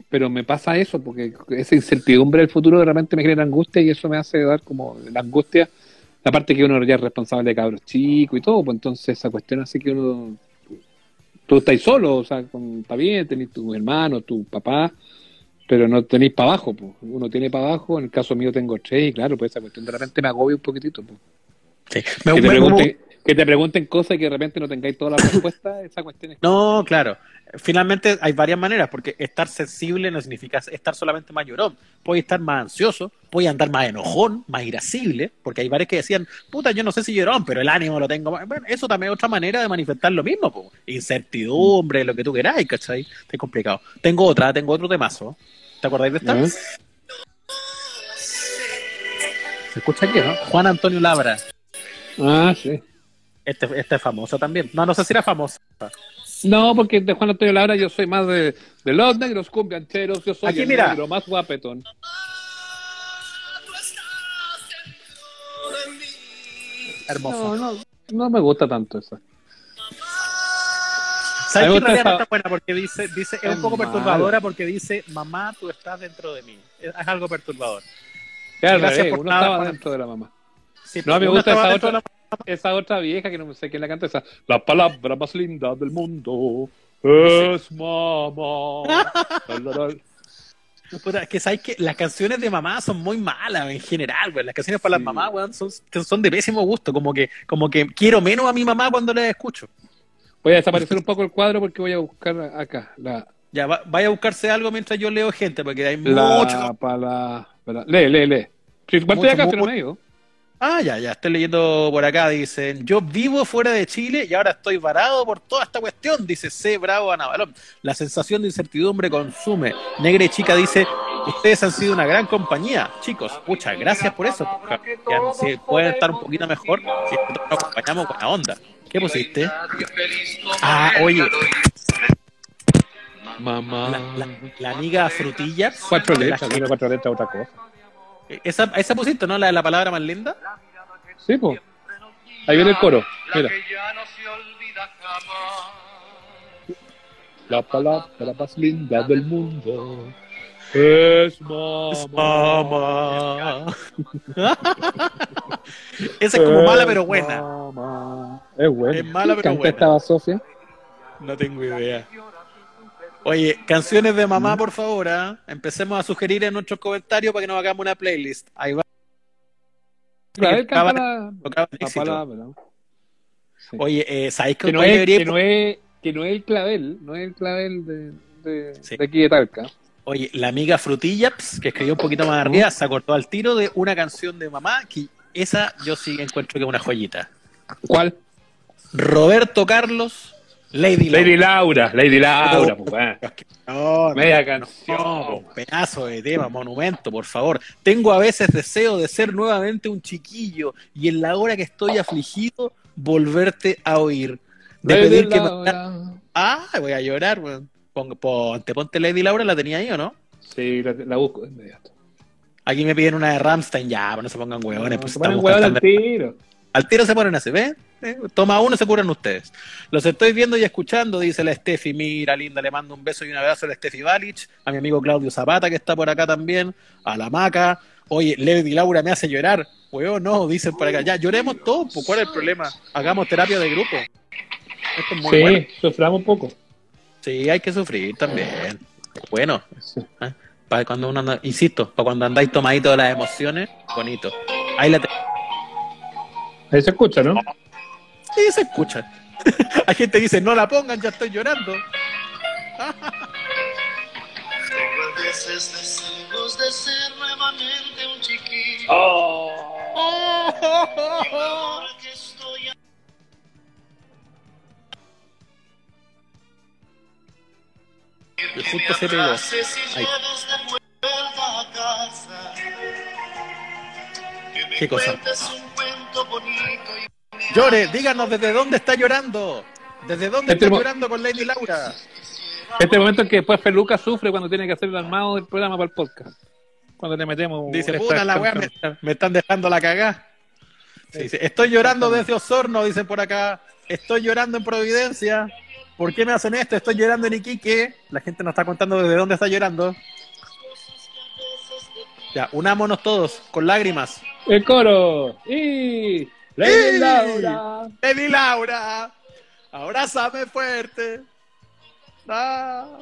pero me pasa eso, porque esa incertidumbre del futuro de repente me genera angustia y eso me hace dar como la angustia, la parte que uno ya es responsable de cabros chicos y todo, pues entonces esa cuestión así que uno, tú estás solo, o sea, con, está bien, tenés tu hermano, tu papá, pero no tenéis para abajo, pues. uno tiene para abajo, en el caso mío tengo tres y claro, pues esa cuestión de repente me agobia un poquitito. Pues. Sí. Me- me- que te pregunten cosas y que de repente no tengáis todas las respuestas, esa cuestión es... No, claro. Finalmente hay varias maneras, porque estar sensible no significa estar solamente más llorón. Puede estar más ansioso, puede andar más enojón, más irascible, porque hay varios que decían, puta, yo no sé si llorón, pero el ánimo lo tengo. más". Bueno, eso también es otra manera de manifestar lo mismo, po. incertidumbre, lo que tú queráis, ¿cachai? Es complicado. Tengo otra, tengo otro temazo. ¿Te acordáis de esta? ¿Eh? ¿Se escucha aquí, no? Juan Antonio Labra. Ah, sí. Este, este es famoso también. No, no sé si era famoso. No, porque de Juan Antonio Labra yo soy más de, de los negros cumbiancheros, yo soy Aquí, el mira. negro más guapetón. Hermoso. No, no, no me gusta tanto eso. ¿Sabes que en realidad está buena? Porque dice, dice, es un poco perturbadora porque dice, mamá, tú estás dentro de mí. Es, es algo perturbador. Claro, uno nada, estaba Juan. dentro de la mamá. Sí, No, me gusta esa otra, de esa otra vieja que no sé quién la canta, esa. La palabra más linda del mundo es mamá. Puta, es que sabes que las canciones de mamá son muy malas en general, güey. Las canciones para Sí. las mamás, son, son de pésimo gusto. Como que, como que quiero menos a mi mamá cuando la escucho. Voy a desaparecer un poco el cuadro porque voy a buscar acá. La, Ya, va- vaya a buscarse algo mientras yo leo gente, porque hay la mucho. palabra. Lee, lee, lee. Estoy Mucho, acá, pero mucho. Ah, ya, ya, estoy leyendo por acá, dicen, yo vivo fuera de Chile y ahora estoy varado por toda esta cuestión, dice C. Bravo Anabalón. La sensación de incertidumbre consume. Negra y Chica dice, ustedes han sido una gran compañía. Chicos, muchas gracias por eso. Si pueden estar un poquito mejor si nosotros nos acompañamos con la onda. ¿Qué pusiste? Ah, oye, Mamá. la, la, la amiga Frutilla. Cuatro letras, cuatro letras, otra cosa. Esa, esa pusiste, ¿no? La, la palabra más linda. Sí, pues. Ahí viene el coro. Mira. La palabra más linda del mundo es mamá. Mamá. Esa es como mala pero buena. Es buena. Es mala, pero ¿Canta buena. estaba Sofía? No tengo idea. Oye, canciones de mamá, por favor. ¿ah? Empecemos a sugerir en nuestros comentarios para que nos hagamos una playlist. Ahí va. Clavel canta Tocaba- la, tocaba la éxito. palabra. Sí. Oye, eh, ¿sabéis Que no, es, debería- que, no es, que no es el clavel, no es el clavel de, de, Sí. de aquí de Talca. Oye, la amiga Frutillaps, que escribió un poquito más arriba, se acordó al tiro de una canción de mamá que esa yo sí encuentro que es una joyita. ¿Cuál? Roberto Carlos, Lady Laura. Lady Laura, Lady Laura, pues. No, Media no, canción. po, pedazo de tema, monumento, por favor. Tengo a veces deseo de ser nuevamente un chiquillo y en la hora que estoy afligido, volverte a oír. De Lady pedir que. Ah, voy a llorar, weón. Pon- Ponte, ponte Lady Laura, la tenía ahí o no? Sí, la, la busco de inmediato. Aquí me piden una de Ramstein, ya, pero no se pongan huevones, No, pues se ponen al tiro. Al tiro se ponen así, ¿ves? ¿Eh? Toma uno, se curan ustedes. Los estoy viendo y escuchando, dice la Steffi. Mira, linda, le mando un beso y un abrazo a la Steffi Balich, a mi amigo Claudio Zapata, que está por acá también, a la Maca. Oye, Lady Laura me hace llorar. Huevo, no, dicen por acá. Ya, lloremos todos, pues, ¿cuál es el problema? Hagamos terapia de grupo. Esto es muy Sí, bueno. suframos un poco. Sí, hay que sufrir también. Bueno, Sí. para cuando uno anda, insisto, para cuando andáis tomaditos de las emociones, bonito. Ahí la Ahí se escucha, ¿no? Sí, se escucha. Hay gente que dice, no la pongan, ya estoy llorando. Tengo a veces deseos de ser nuevamente un chiquillo. Oh. Y justo se pegó. Ahí. ¿Qué cosa? cuentes un cuento bonito y Llore, díganos desde dónde está llorando. ¿Desde dónde Este está llorando con Lady Laura? Este momento en que después Feluca sufre cuando tiene que hacer el armado del programa para el podcast. Cuando le metemos. Dice, puta la weá, me, me están dejando la cagá. Sí, dice, estoy llorando desde Osorno, dicen por acá. Estoy llorando en Providencia. ¿Por qué me hacen esto? Estoy llorando en Iquique. La gente nos está contando desde dónde está llorando. Ya, unámonos todos, con lágrimas. El coro. Y. Lady. Laura. Lady Laura, abrázame fuerte. Ah.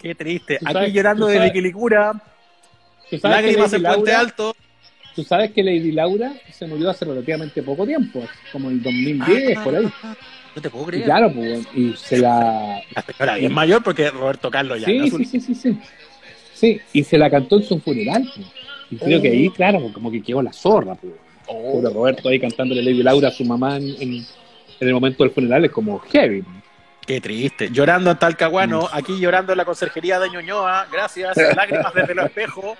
Qué triste. Aquí sabes- llorando tú desde sabes- Quilicura, ¿Tú sabes que lágrimas en Puente Alto. Tú sabes que Lady Laura se murió hace relativamente poco tiempo, como el 2010, por ahí. No te puedo Y claro, pues, y se la. La señora es mayor porque Roberto Carlos ya. Sí, no sí, sí, sí, sí. Sí, y se la cantó en su funeral, pues. Y creo Oh. que ahí, claro, pues, como que quedó la zorra, pues. Oh, Roberto ahí cantándole Lady Laura a su mamá en, en- el momento del funeral es como heavy. pues. qué triste. Llorando en Talcahuano, aquí llorando en la conserjería de Ñuñoa. Gracias. Lágrimas desde el espejo.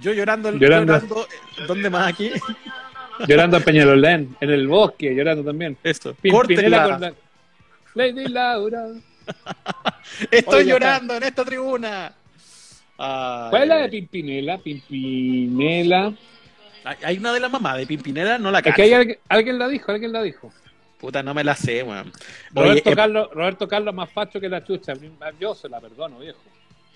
Yo llorando, Llorando. llorando. eh, ¿Dónde más aquí? Llorando en Peñalolén, en el bosque, llorando también. Esto. Pimpinela Córtenla. con la- Lady Laura. Estoy Oye, llorando en esta tribuna. Ay, ¿Cuál es la de Pimpinela? Pimpinela. Hay- una de las mamás de Pimpinela, no la Es cacho. que hay alguien, alguien la dijo, alguien la dijo. Puta, no me la sé, weón. Oye, Roberto, eh, Carlos, Roberto Carlos más facho que la chucha. Yo se la perdono, viejo.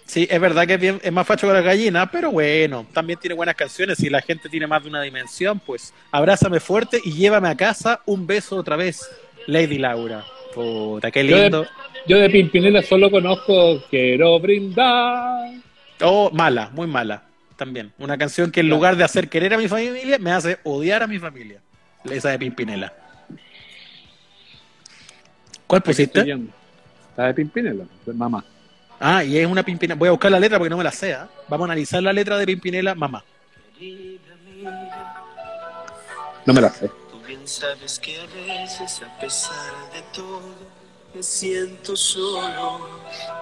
Sí, es verdad que es, bien- es más facho que la gallina, pero bueno, también tiene buenas canciones y la gente tiene más de una dimensión, pues abrázame fuerte y llévame a casa un beso otra vez, Lady Laura. Puta, qué Yo de- lindo. Yo de Pimpinela solo conozco Quiero brindar. Oh, mala, muy mala, también. Una canción que en lugar de hacer querer a mi familia, me hace odiar a mi familia. Esa de Pimpinela. ¿Cuál pusiste? La de Pimpinela, mamá. Ah, y es una Pimpinela. Voy a buscar la letra porque no me la sé. ¿ah? Vamos a analizar la letra de Pimpinela, mamá. No me la sé. Tú bien sabes que a veces, a pesar de todo, me siento solo.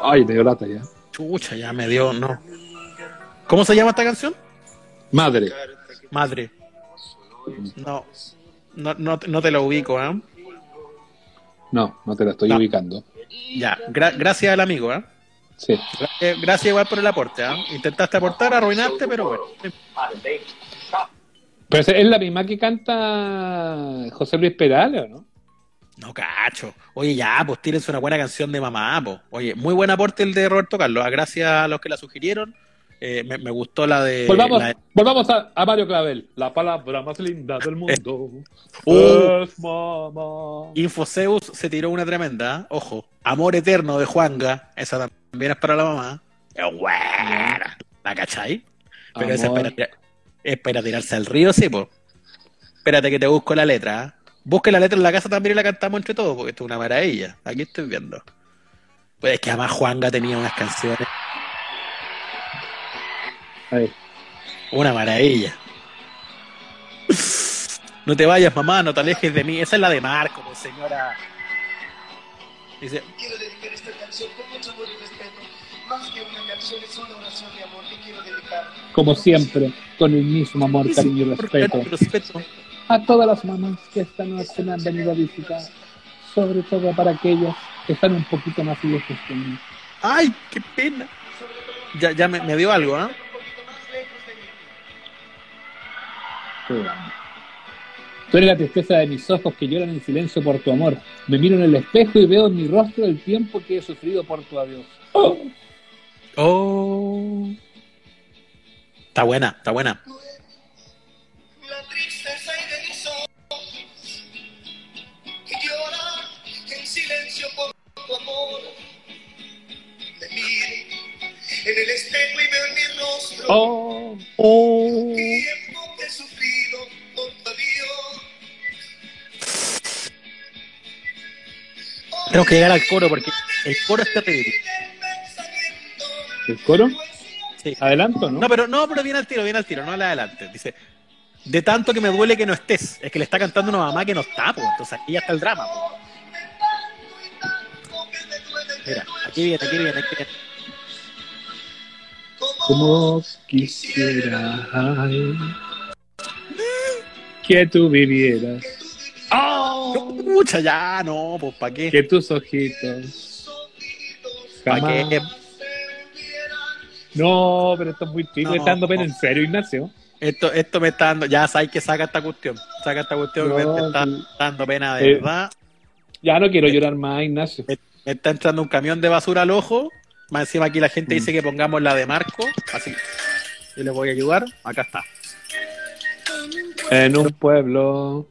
Ay, me dio lata ya. Chucha, ya me dio, no. ¿Cómo se llama esta canción? Madre. Madre. No, no, no, no te la ubico, ¿ah? No, no te la estoy No. ubicando. Ya, gra- gracias al amigo, ¿ah? Sí. Gra- Gracias igual por el aporte, ¿ah? Intentaste aportar, arruinaste, pero bueno. Pero es la misma que canta José Luis Perales, ¿o no? No cacho. Oye, ya, pues tírense una buena canción de mamá, pues. Oye, muy buen aporte el de Roberto Carlos. ah, Gracias a los que la sugirieron. Eh, me, me gustó la de. Volvamos, la de- volvamos a, a Mario Clavel. La palabra más linda del mundo Uh. es mamá. Infoseus se tiró una tremenda. ¿eh? Ojo. Amor eterno de Juanga. Esa también es para la mamá. Buena. ¿La cachai? Pero esa es Amor. para, tirar- es para tirarse al río, sí, pues. Espérate que te busco la letra. ¿ah? Busque la letra en la casa también y la cantamos entre todos, porque esto es una maravilla. Aquí estoy viendo. Pues es que además Juanga tenía unas canciones. Ahí. Una maravilla. No te vayas, mamá, no te alejes de mí. Esa es la de Marco, pues, señora. Dice, Quiero dedicar esta canción con mucho amor y respeto. Más que una canción, es una oración de amor que quiero dedicar. Como siempre, con el mismo amor, cariño y respeto. respeto. A todas las mamás que esta noche me han venido a visitar. Sobre todo para aquellas que están un poquito más lejos de mí. Ay, qué pena. Ya, ya me, me dio algo, ¿ah? Tú eres la tristeza de mis ojos que lloran en silencio por tu amor. Me miro en el espejo y veo en mi rostro el tiempo que he sufrido por tu adiós. Oh. Oh. Está buena, está buena. La tristeza y de mis ojos y llorar en silencio por tu amor. Me miro en el espejo y veo en mi rostro Oh. Oh. Tenemos que llegar al coro porque el coro está terrible. ¿El coro? Sí. ¿Adelanto, no? No, pero no, pero viene al tiro, viene al tiro, no le adelante. Dice, de tanto que me duele que no estés. Es que le está cantando una mamá que no está, pues. Entonces aquí ya está el drama. Mira, aquí viene, aquí viene, aquí viene. Como quisiera ay, que tú vivieras, Mucha ya, no, pues ¿para qué? que tus ojitos ¿Para qué? No, pero esto es muy triste. No. ¿Me está dando pena en serio, Ignacio? Esto, esto me está dando, ya sabes que saca esta cuestión. Saca esta cuestión que me, No, está dando pena de Eh. verdad. Ya no quiero llorar más, Ignacio. Me está entrando un camión de basura al ojo. Más encima aquí la gente Mm. dice que pongamos la de Marco. Así. Yo les voy a ayudar. Acá está. En un pueblo,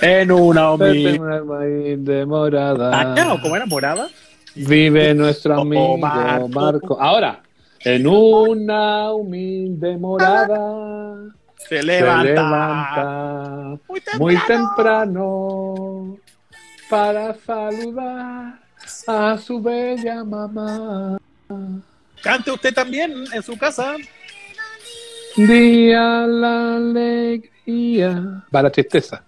En una humilde morada, Acá, ¿cómo era morada? vive nuestro Oh, amigo Marco. Marco. Ahora, en una humilde morada, Se se levanta. levanta Muy temprano. muy temprano para saludar a su bella mamá. Cante usted también en su casa. Día la alegría. Va la tristeza.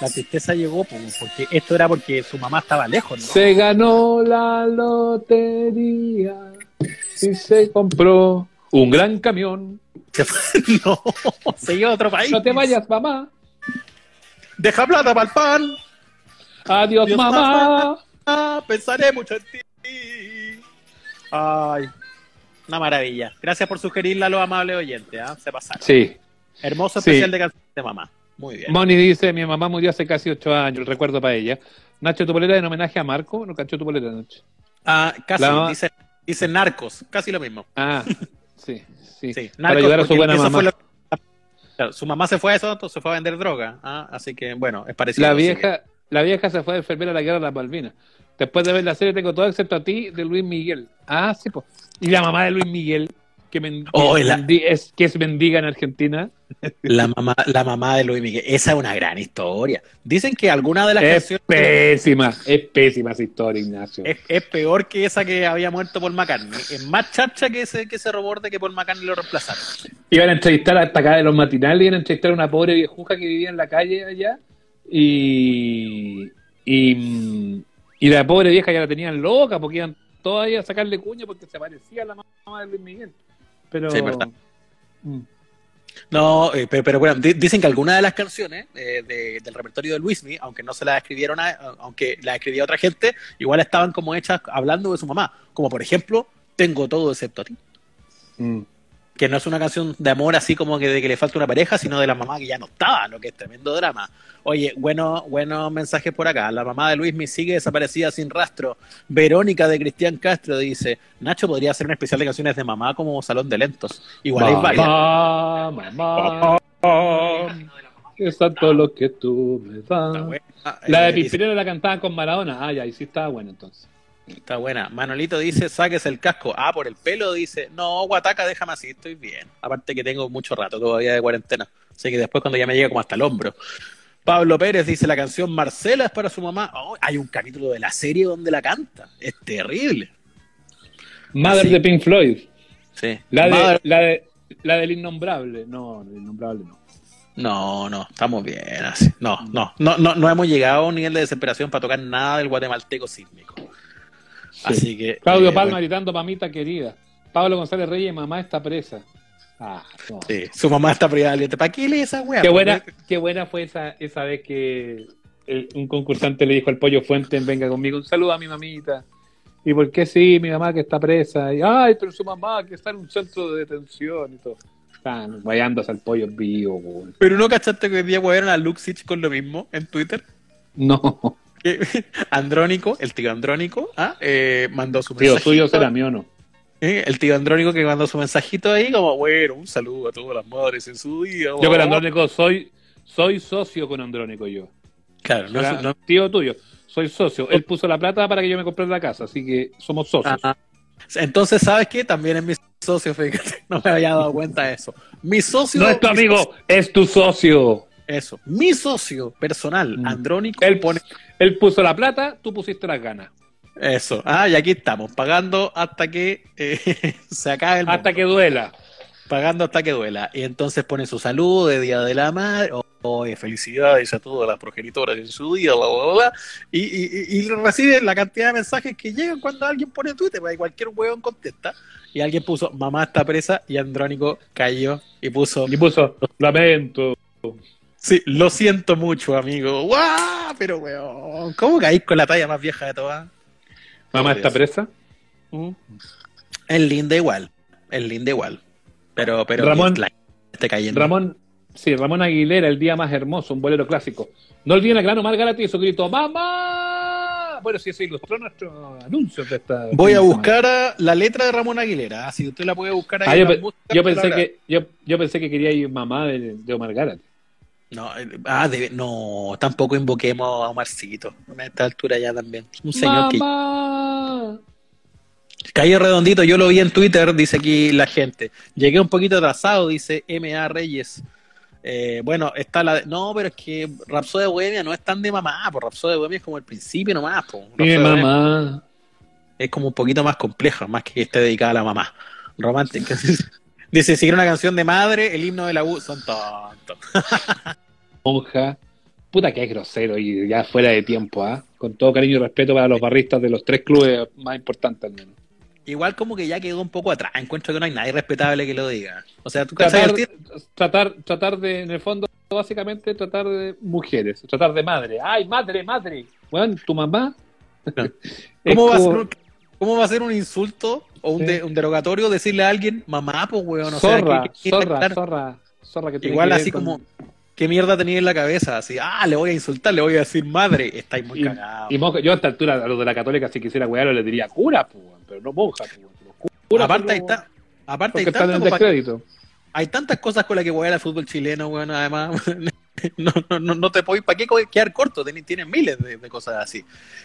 La tristeza llegó pues, porque esto era porque su mamá estaba lejos, ¿no? Se ganó la lotería y se compró un gran camión. Se fue- no, se iba a otro país. No te vayas, mamá. Deja plata para el pan. Adiós, Adiós, mamá. Pensaré mucho en ti. Ay, una maravilla. Gracias por sugerirla a los amables oyentes. ¿ah? Se pasaron. Sí. Hermoso Sí. especial de canción de mamá. Muy bien. Moni dice, mi mamá murió hace casi ocho años, el recuerdo para ella. Nacho, tu polera en homenaje a Marco. No cachó tu polera, Nacho. Ah, casi, La dice, dice narcos, casi lo mismo. Ah, sí, sí. Sí, para ayudar a su buena mamá. fue lo- Claro, su mamá se fue a eso, entonces fue a vender droga. ¿ah? Así que, bueno, es parecido. La que- vieja, la vieja se fue de enfermera a la guerra de las Malvinas. Después de ver la serie tengo todo excepto a ti de Luis Miguel. Ah, sí, pues. Y la mamá de Luis Miguel, que, Oh, la- es, que es mendiga en Argentina. La mamá, la mamá de Luis Miguel. Esa es una gran historia. Dicen que alguna de las Es canciones pésima, es pésima esa historia, Ignacio. es, es peor que esa que había muerto Paul McCartney. Es más chacha que ese, que ese rumor de que Paul McCartney lo reemplazaron. Iban a entrevistar hasta acá de los matinales, iban a entrevistar a una pobre viejuja que vivía en la calle allá. Y, y, y la pobre vieja ya la tenían loca porque iban todas a sacarle cuña porque se parecía a la mamá de Luis Miguel. Pero. Sí, verdad. Mm. No, eh, pero, pero bueno, di- dicen que algunas de las canciones eh, de- del repertorio de Luismi, aunque no se las escribieron, a- aunque las escribía otra gente, igual estaban como hechas hablando de su mamá. Como por ejemplo, Tengo todo excepto a ti. Mm. Que no es una canción de amor así como que de que le falta una pareja, sino de la mamá que ya no estaba, lo que es tremendo drama. Oye, bueno, buenos mensajes por acá. La mamá de Luis me sigue desaparecida sin rastro. Verónica de Cristian Castro dice, Nacho podría hacer un especial de canciones de mamá como Salón de Lentos. Igual hay varias. Mamá, mamá, es lo que tú me das. La de Eh, dice- Pimpinela la cantaban con Maradona. Ah, ya, ahí sí estaba bueno entonces. Está buena. Manolito dice, saques el casco. Ah, por el pelo dice, no, Guataca, déjame así, estoy bien. Aparte que tengo mucho rato todavía de cuarentena. Así que después cuando ya me llega como hasta el hombro. Pablo Pérez dice, la canción Marcela es para su mamá. Oh, hay un capítulo de la serie donde la canta. Es terrible. Mother Así. de Pink Floyd. Sí. La, de, la, de, la del innombrable. No, el innombrable no. No, no, estamos bien así. No, no, no, no, no hemos llegado a un nivel de desesperación para tocar nada del guatemalteco sísmico. Sí. Así que... Claudio eh, Palma bueno, gritando, mamita querida. Pablo González Reyes, mamá está presa. Ah, no. sí, su mamá está privada de aliento. ¿Para qué lee esa weá? Qué buena, qué buena fue esa, esa vez que el- un concursante le dijo al pollo Fuentes, venga conmigo, un saludo a mi mamita. ¿Y por qué sí? Mi mamá que está presa. Y, ay, pero su mamá que está en un centro de detención y todo. Están guayándose al pollo vivo. weón. Pero no cachaste que hoy día wearon a Luxich con lo mismo en Twitter. No, Andrónico, el tío Andrónico, ah, eh, mandó su tío suyo será mío no. Eh, El tío Andrónico que mandó su mensajito ahí, como, bueno, un saludo a todas las madres en su día. Yo con Andrónico soy, soy socio con Andrónico yo. Claro, no, Era no- tío tuyo. Soy socio. Él puso la plata para que yo me comprara la casa, así que somos socios. Ah, Entonces, ¿sabes qué? También es mi socio, fíjate. No me había dado cuenta de eso. Mi socio. no es tu mi amigo, socio- es tu socio. Eso. Mi socio personal, Mm. Andrónico, Él pone Él puso la plata, tú pusiste las ganas. eso. Ah, y aquí estamos, pagando hasta que eh, se acabe el Hasta mundo. que duela. Pagando hasta que duela. Y entonces pone su saludo de Día de la Madre. Oh, eh, felicidades a todas las progenitoras en su día, bla, bla, bla, y, y- y recibe la cantidad de mensajes que llegan cuando alguien pone Twitter. pues, cualquier hueón contesta. Y alguien puso, mamá está presa. Y Andrónico cayó y puso, Y puso, lamento. Sí, lo siento mucho, amigo. ¡Guau! Pero weón, ¿cómo caís con la talla más vieja de todas? Mamá está Dios. presa. Es linda igual. Es linda igual. Pero, pero, Ramón- cayendo. Ramón, sí, Ramón Aguilera, el día más hermoso, un bolero clásico. No olviden a Grano Margarita y su grito, ¡Mamá! Bueno, sí, se ilustró nuestro anuncio de esta. Voy a buscar a la letra de Ramón Aguilera. Si usted la puede buscar ahí. Ah, yo, pe- pensé que yo, yo pensé que quería ir mamá de, de Omar Gárate. No, eh, ah, no, tampoco invoquemos a Omarcito. A esta altura ya también. Un señor que. ¡Mamá! Calle Redondito, yo lo vi en Twitter, dice aquí la gente. Llegué un poquito atrasado, dice MA Reyes. Eh, bueno, está la. de- No, pero es que Rapsodia Bohemia no es tan de mamá, por Rapsodia Bohemia es como el principio nomás. Po. Mi mamá. Es como un poquito más compleja, más que esté dedicada a la mamá. Romántica. Dice, si quiere una canción de madre, el himno de la U, son tontos. monja. Puta que es grosero y ya fuera de tiempo, ¿ah? Con todo cariño y respeto para los barristas de los tres clubes más importantes al menos. Igual como que ya quedó un poco atrás. Encuentro que no hay nadie respetable que lo diga. O sea, tú Tratar, tratar, tratar de, en el fondo, básicamente tratar de mujeres, tratar de madre. ¡Ay, madre, madre! Bueno, tu mamá. ¿Cómo va, a como ser un, ¿Cómo va a ser un insulto o un, Sí. de- un derogatorio decirle a alguien, mamá, pues weón? O sea, zorra, que- que- zorra, zorra, zorra que tiene Igual así con- como, ¿qué mierda tenía en la cabeza? Así, ah, le voy a insultar, le voy a decir madre. Estáis muy cagados. y yo a esta altura a los de la católica si quisiera wearlo le diría cura, pues, pero no monja, pues, aparte, los- ta- aparte porque hay, en tanto, descrédito. hay tantas cosas con las que jugar al fútbol chileno, weón, además. No, no, no, no te podéis, ¿para qué quedar corto? Tien- Tienen miles de, de cosas así.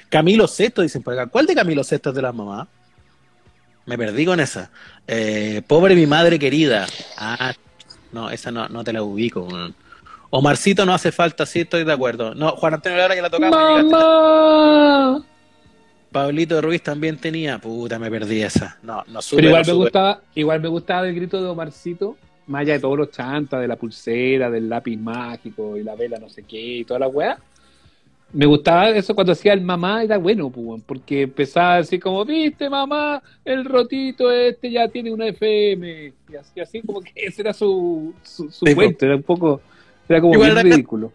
Camilo Sesto, dicen por acá. ¿Cuál de Camilo Sesto es de la mamá? Me perdí con esa. Eh, pobre mi madre querida. Ah, no, esa no, no te la ubico. Omarcito no hace falta, sí estoy de acuerdo. No, Juan Antonio Lara que la llegaste. ¡Mamá! Pablito Ruiz también tenía. Puta, me perdí esa. No, no supe. Pero igual no me gustaba, igual me gustaba el grito de Omarcito, más allá de todos los chantas, de la pulsera, del lápiz mágico y la vela no sé qué y toda la weá. Me gustaba eso cuando hacía el mamá, era bueno, pues, porque empezaba así como, viste mamá, el rotito este ya tiene una FM. Y así, así como que ese era su, su, su cuento, era un poco, era como Igual bien era- ridículo.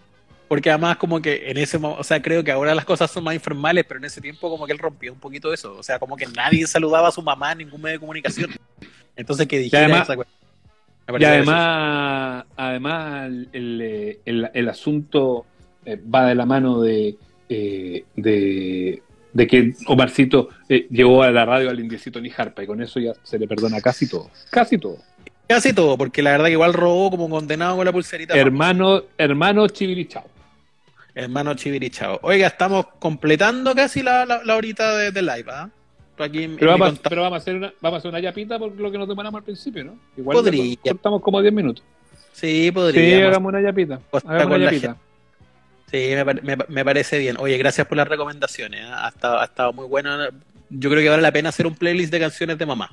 Porque además como que en ese momento, o sea, creo que ahora las cosas son más informales, pero en ese tiempo como que él rompió un poquito eso. O sea, como que nadie saludaba a su mamá en ningún medio de comunicación. Entonces que dijera además- esa cuestión. Me Y además, además el, el- el asunto eh, va de la mano de, eh, de, de que Omarcito eh, llevó a la radio al indiecito ni Harpa y con eso ya se le perdona casi todo. Casi todo. Casi todo, porque la verdad que igual robó como condenado con la pulserita. Hermano, hermano Chivirichao. Hermano Chivirichao. Oiga, estamos completando casi la, la, la horita de, de live, ¿ah? Aquí en- Pero en vamos, pero vamos a hacer una, vamos a hacer una yapita por lo que nos demoramos al principio, ¿no? Igual Podría. cortamos como 10 minutos. Sí, Sí, podríamos. hagamos una yapita. Hagamos una yapita. Sí, me, me- me parece bien. Oye, gracias por las recomendaciones. ¿eh? Ha, estado, ha estado muy bueno. Yo creo que vale la pena hacer un playlist de canciones de mamá.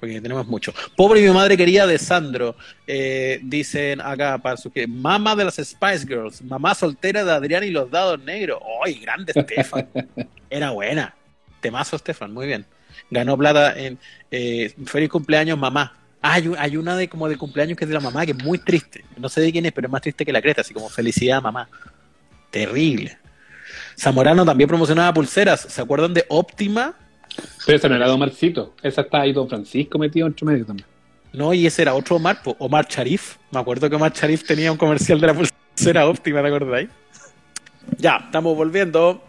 Porque tenemos mucho. Pobre mi madre quería de Sandro. eh, dicen acá para su que mamá de las Spice Girls, mamá soltera de Adrián y los dados negros. ¡Ay, grande Stefan! Era buena. Temazo Stefan, muy bien. Ganó plata en eh, Feliz cumpleaños, mamá. Ah, hay, hay una de como de cumpleaños que es de la mamá que es muy triste. No sé de quién es, pero es más triste que la creta, así como felicidad, mamá. Terrible. Zamorano también promocionaba pulseras. ¿Se acuerdan de Óptima? Pero esa no era Don Marcito. Esa está ahí Don Francisco metido entre medio también. No, y ese era otro Omar, Omar Sharif. Me acuerdo que Omar Sharif tenía un comercial de la pulsera óptima, ¿te acordáis? Ya, estamos volviendo.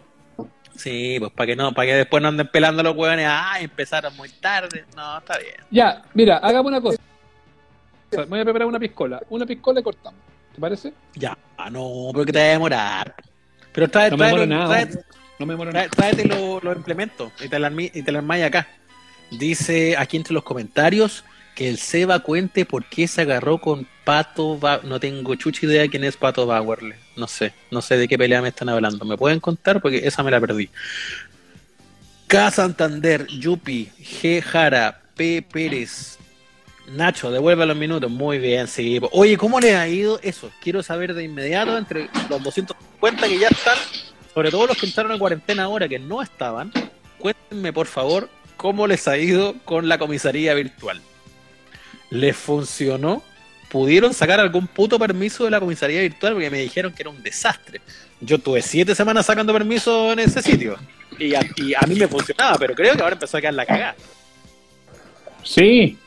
Sí, pues para que no, para que después no anden pelando los hueones. Ah, empezaron muy tarde. No, está bien. Ya, mira, hagamos una cosa. Voy a preparar una piscola. Una piscola y cortamos. ¿Te parece? Ya, ah, no, pero que te va a demorar. Pero trae, No me trae, nada. trae- No me demoro Trae- nada. Tráete lo- los implementos y te las armáis acá. Dice aquí entre los comentarios que el Seba cuente por qué se agarró con Pato Ba- No tengo chucha idea quién es Pato Bauerle. No sé, no sé de qué pelea me están hablando. ¿Me pueden contar? Porque esa me la perdí. K. Santander, Yupi, G. Jara, P. Pérez. Nacho, devuelve los minutos. Muy bien, sí. Oye, ¿cómo le ha ido eso? Quiero saber de inmediato entre los 250 que ya están sobre todo los que entraron en cuarentena ahora que no estaban, cuéntenme por favor cómo les ha ido con la comisaría virtual. ¿Les funcionó? ¿Pudieron sacar algún puto permiso de la comisaría virtual? Porque me dijeron que era un desastre. Yo tuve siete semanas sacando permiso en ese sitio. Y a, y a mí me funcionaba, pero creo que ahora empezó a quedar la cagada. Sí,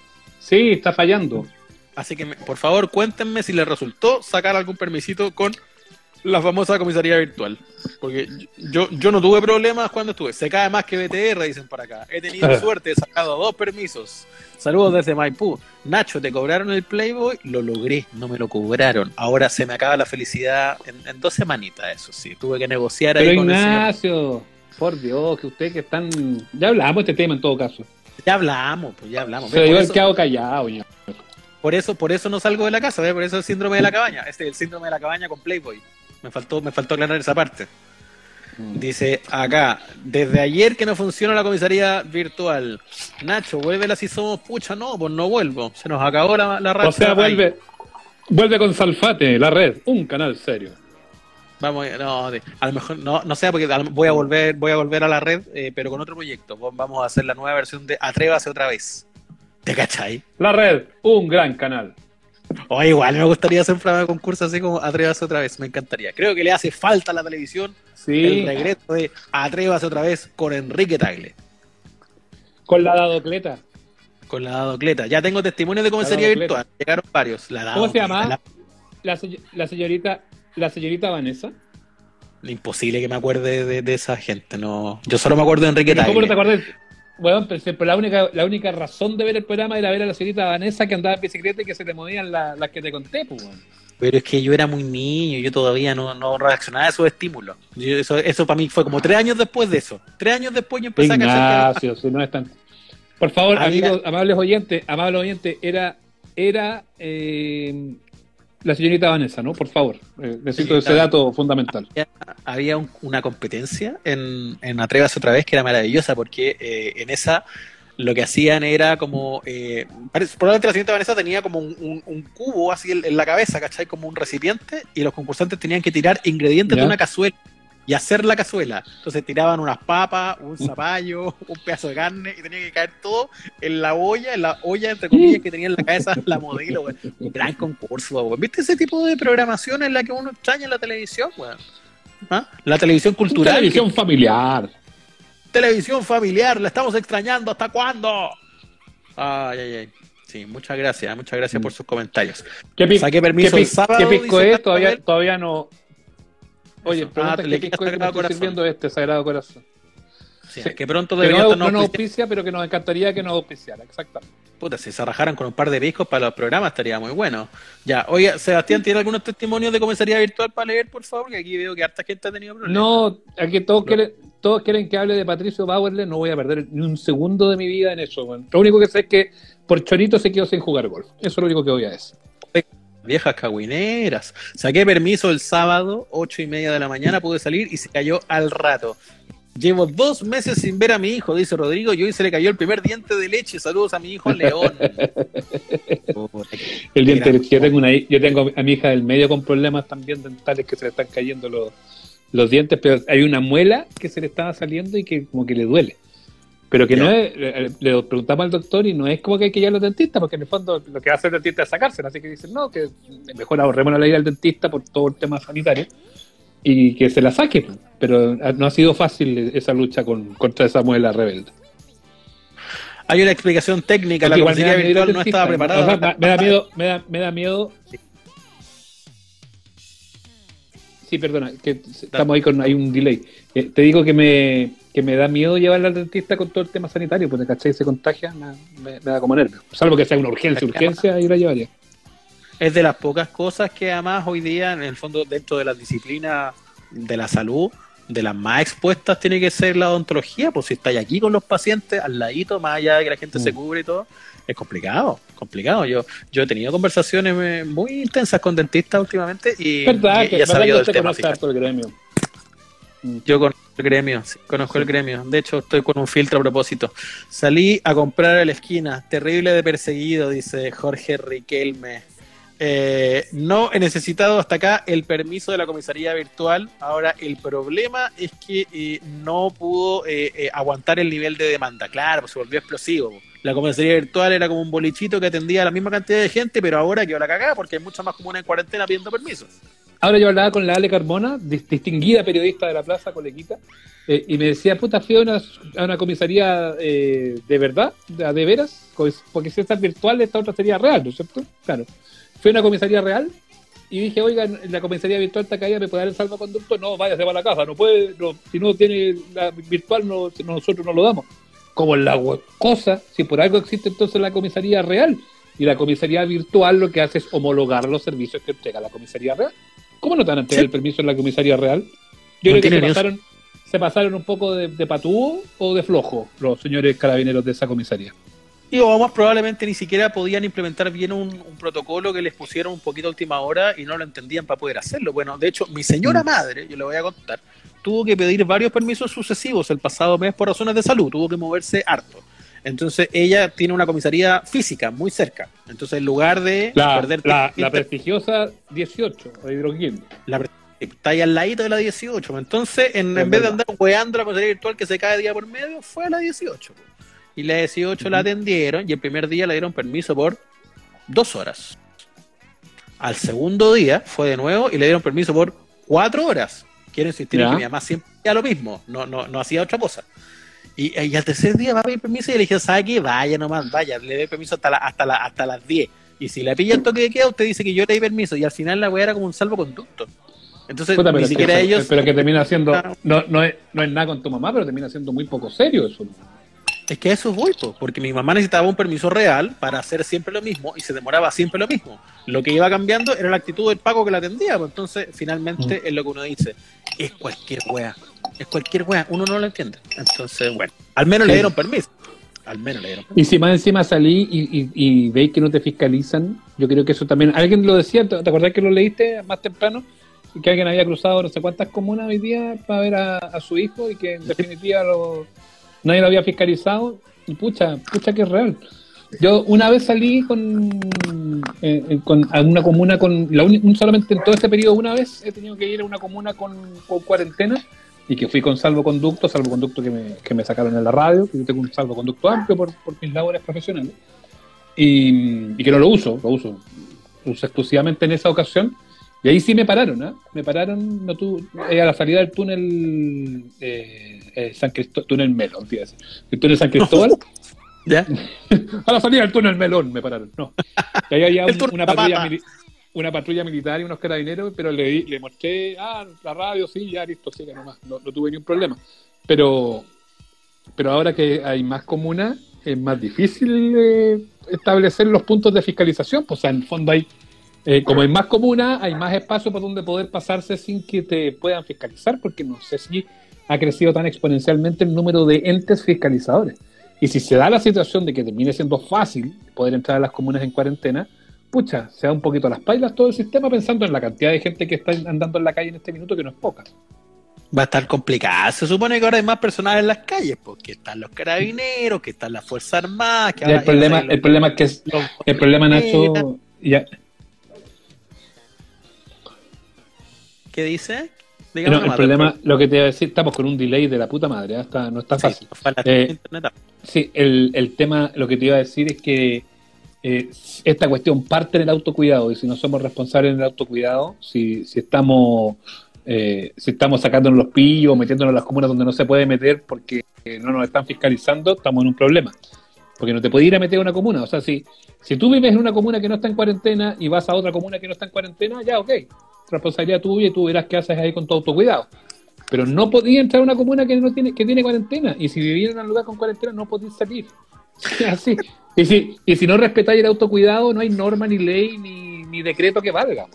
sí, está fallando. Así que, me- por favor, cuéntenme si les resultó sacar algún permisito con la famosa comisaría virtual. Porque yo, yo no tuve problemas cuando estuve. Se cae más que BTR, dicen por acá. He tenido suerte, he sacado dos permisos. Saludos desde Maipú. Nacho, ¿te cobraron el Playboy? Lo logré, no me lo cobraron. Ahora se me acaba la felicidad en, en dos semanitas, eso sí. Tuve que negociar ahí con el señor. Ignacio, por Dios, que ustedes que están. Ya hablamos de este tema en todo caso. Ya hablamos, pues ya hablamos. El eso, que hago callado, ya. por, eso, por eso no salgo de la casa, ¿ves? por eso el síndrome de la cabaña. Este es el síndrome de la cabaña con Playboy. Me faltó, me faltó aclarar esa parte. Dice acá, desde ayer que no funciona la comisaría virtual. Nacho, vuelve si somos pucha. No, pues no vuelvo. Se nos acabó la, la racha. O sea, vuelve. Vuelve con Salfate, la red, un canal serio. Vamos, no, de- a lo mejor, no, no sé, porque voy a volver, voy a volver a la red, eh, pero con otro proyecto. Vamos a hacer la nueva versión de Atrévase otra vez. ¿Te cachai? La red, un gran canal. O igual me gustaría hacer un programa de concurso así como Atrévase otra vez, me encantaría. Creo que le hace falta a la televisión Sí, el regreso de Atrévase otra vez con Enrique Tagle. con la dadocleta. Con la Dadocleta. Ya tengo testimonios de La Dadocleta. virtual. Llegaron varios. La ¿Cómo se llama? la- la señorita, la señorita Vanessa. Imposible que me acuerde de, de esa gente. no Yo solo me acuerdo de Enrique ¿Cómo no te acuerdas? Bueno, pero la única, la única razón de ver el programa era ver a la señorita Vanessa que andaba en bicicleta y que se le movían la- las que te conté, pues. Pero es que yo era muy niño, yo todavía no, no reaccionaba a esos estímulos. Yo- eso, eso para mí fue como tres años después de eso. Tres años después yo empecé a cachar Ignacio, si no es tan... Por favor, Había- amigos, amables oyentes, amables oyentes, era, era eh, la señorita Vanessa, ¿no? Por favor, eh, necesito Sí, ese dato fundamental. había un- una competencia en, en Atrévase otra vez que era maravillosa porque eh, en esa lo que hacían era como. Eh, probablemente la señorita Vanessa tenía como un, un- un cubo así en, en la cabeza, ¿cachai? Como un recipiente y los concursantes tenían que tirar ingredientes Ya. de una cazuela y hacer la cazuela. Entonces tiraban unas papas, un zapallo, un pedazo de carne y tenía que caer todo en la olla, en la olla entre comillas que tenía en la cabeza la modelo, güey. Un gran concurso, güey. ¿Viste ese tipo de programación en la que uno extraña en la televisión, güey? ¿Ah? La televisión cultural. Televisión familiar. televisión familiar, la estamos extrañando, ¿hasta cuándo? Ay, ay, ay. Sí, muchas gracias, muchas gracias Mm. por sus comentarios. ¿Qué, pi- Saqué permiso qué pi- el sábado, ¿Qué pisco es? Todavía, todavía no. Oye, pregunta Ah, qué que Sagrado estoy sirviendo este, Sagrado Corazón. Sí, Sí. que pronto Que debería no, estar no nos auspicia, pero que nos encantaría que nos auspiciara, exactamente. Puta, si se rajaran con un par de discos para los programas estaría muy bueno. Ya, oye, Sebastián, ¿tiene algunos testimonios de comisaría virtual para leer, por favor? Que aquí veo que harta gente ha tenido problemas. No, aquí todos quieren, todos quieren que hable de Patricio Bauerle, no voy a perder ni un segundo de mi vida en eso. Lo único que sé es que por Chorito se quedó sin jugar golf. Eso es lo único que voy a decir. Viejas cagüineras. Saqué permiso el sábado, ocho y media de la mañana, pude salir y se cayó al rato. Llevo dos meses sin ver a mi hijo, dice Rodrigo, y hoy se le cayó el primer diente de leche. Saludos a mi hijo León. El diente, yo tengo una, yo tengo a mi hija del medio con problemas también dentales que se le están cayendo los, los dientes, pero hay una muela que se le estaba saliendo y que como que le duele. Pero que no es, le, preguntamos al doctor y no es como que hay que ir al dentista, porque en el fondo lo que hace el dentista es sacársela, así que dicen, no, que mejor ahorremos la ir al dentista por todo el tema sanitario y que se la saque. Pero no ha sido fácil esa lucha con, contra esa muela rebelde. Hay una explicación técnica, la Porque al virtual no estaba preparada. o sea, me da miedo, me da, me da miedo. Sí, perdona, que estamos ahí con hay un delay. Eh, te digo que me, que me da miedo llevarla al dentista con todo el tema sanitario, porque ¿cachai? Se contagia, me, me- me da como nervio. Salvo que sea una urgencia, urgencia, ahí la llevaría. es de las pocas cosas que además hoy día, en el fondo, dentro de las disciplinas de la salud, de las más expuestas tiene que ser la odontología, pues si estáis aquí con los pacientes, al ladito, más allá de que la gente se Mm. cubre y todo, es complicado, complicado. Yo, yo he tenido conversaciones eh, muy intensas con dentistas últimamente y, ¿Verdad? y- que y he sabido del tema. gremio. Yo conozco el gremio, sí, conozco el gremio. De hecho, estoy con un filtro a propósito. Salí a comprar a la esquina, terrible de perseguido, dice Jorge Riquelme. Eh, no he necesitado hasta acá el permiso de la comisaría virtual. Ahora, el problema es que eh, no pudo eh, eh, aguantar el nivel de demanda. Claro, pues se volvió explosivo. La comisaría virtual era como un bolichito que atendía a la misma cantidad de gente, pero ahora quedó la cagada porque hay mucha más comuna en cuarentena pidiendo permisos. Ahora yo hablaba con la Ale Carmona, dis- distinguida periodista de la plaza, colequita, eh, y me decía, puta, fui a una, comisaría eh, de verdad, de, veras, co- porque si esta es virtual, esta otra sería real, ¿no es cierto? Claro. Fui a una comisaría real y dije, oiga, la comisaría virtual está caída, ¿me puede dar el salvoconducto? No, váyase para la casa, no puede, no, si no tiene la virtual, no, nosotros no lo damos. Como en la cosa, si por algo existe entonces la comisaría real, y la comisaría virtual lo que hace es homologar los servicios que entrega la comisaría real. ¿Cómo no te van a entregar Sí. el permiso en la comisaría real? Yo No creo que se pasaron, se pasaron un poco de, de patúo o de flojo los señores carabineros de esa comisaría. Y o más probablemente ni siquiera podían implementar bien un, un protocolo que les pusieron un poquito a última hora y no lo entendían para poder hacerlo. Bueno, de hecho, mi señora Mm. madre, yo le voy a contar, tuvo que pedir varios permisos sucesivos el pasado mes por razones de salud, tuvo que moverse harto. Entonces ella tiene una comisaría física muy cerca. Entonces en lugar de La, perder la, la prestigiosa 18, de Hidroquín. la está ahí al ladito de la 18. Entonces, en, vez de andar weando la comisaría virtual que se cae día por medio, fue a la 18. po. Y la 18 la atendieron y el primer día le dieron permiso por dos horas. Al segundo día fue de nuevo y le dieron permiso por cuatro horas. Quiero insistir en que mi mamá siempre hacía lo mismo, no, no, no hacía otra cosa. Y, y al tercer día va a pedir permiso y le dije, ¿sabe qué? Vaya nomás, vaya, le doy permiso hasta, la- hasta, la- hasta las 10. Y si le pilla el toque de queda, usted dice que yo le di permiso. Y al final la weá era como un salvoconducto. Entonces, Puta, ni pero, siquiera que, ellos. pero que termina siendo. Claro. No, no, es, no es nada con tu mamá, pero termina siendo muy poco serio eso. Es que eso voy, po, porque mi mamá necesitaba un permiso real para hacer siempre lo mismo y se demoraba siempre lo mismo. Lo que iba cambiando era la actitud del pago que la atendía. pues, entonces, finalmente, Mm. es lo que uno dice: es cualquier wea. Es cualquier wea. Uno no lo entiende. Entonces, bueno, al menos le dieron permiso. Al menos le dieron permiso. Y si más encima salí y, y, y veis que no te fiscalizan, yo creo que eso también. Alguien lo decía, ¿te te acordás que lo leíste más temprano? Que alguien había cruzado no sé cuántas comunas hoy día para ver a, a su hijo y que en definitiva lo, nadie lo había fiscalizado. Y pucha, pucha que es real. Yo una vez salí con, eh, eh, con una comuna con. Un- solamente en todo este periodo, una vez he tenido que ir a una comuna con, cuarentena y que fui con salvoconducto, salvoconducto que me, que me sacaron en la radio, que yo tengo un salvoconducto amplio por, mis labores profesionales, y, y que no lo uso, lo uso, uso exclusivamente en esa ocasión, y ahí sí me pararon, ¿ah? Me pararon no tu, eh, a la salida del túnel eh, eh, San Cristóbal, túnel Melo, olvídate, el túnel San Cristóbal, ¿Ya? A la salida del túnel melón me pararon. No. Y ahí había un- una, patrulla mili- una patrulla militar y unos carabineros, pero le, le mostré, ah, la radio, sí, ya listo, siga nomás. No, no tuve ningún problema. Pero, pero ahora que hay más comunas, es más difícil eh, establecer los puntos de fiscalización. Pues, o sea, en el fondo hay, eh, como hay más comunas, hay más espacio por donde poder pasarse sin que te puedan fiscalizar, porque no sé si ha crecido tan exponencialmente el número de entes fiscalizadores. Y si se da la situación de que termine siendo fácil poder entrar a las comunas en cuarentena, pucha, se da un poquito a las pailas todo el sistema pensando en la cantidad de gente que está andando en la calle en este minuto, que no es poca. Va a estar complicada. Se supone que ahora hay más personal en las calles, porque están los carabineros, que están las Fuerzas Armadas, que Y el ahora- problema, los- el problema es que es- el problema, Nacho, ya, ¿Qué dice? No, el problema, lo que te iba a decir, estamos con un delay de la puta madre, ¿eh? Está- no está Sí, fácil. nos falta Eh, internet. Sí, el, el tema, lo que te iba a decir es que eh, esta cuestión parte en el autocuidado y si no somos responsables en el autocuidado, si, si estamos eh, si estamos sacándonos los pillos, metiéndonos en las comunas donde no se puede meter porque eh, no nos están fiscalizando, estamos en un problema. Porque no te puedes ir a meter a una comuna. O sea, si, si tú vives en una comuna que no está en cuarentena y vas a otra comuna que no está en cuarentena, ya, ok. Responsabilidad tuya y tú verás qué haces ahí con tu autocuidado. Pero no podías entrar a una comuna que no tiene, que tiene cuarentena. Y si vivieras en un lugar con cuarentena, no podías salir. Así. Y si, y si no respetáis el autocuidado, no hay norma, ni ley, ni, ni decreto que valga.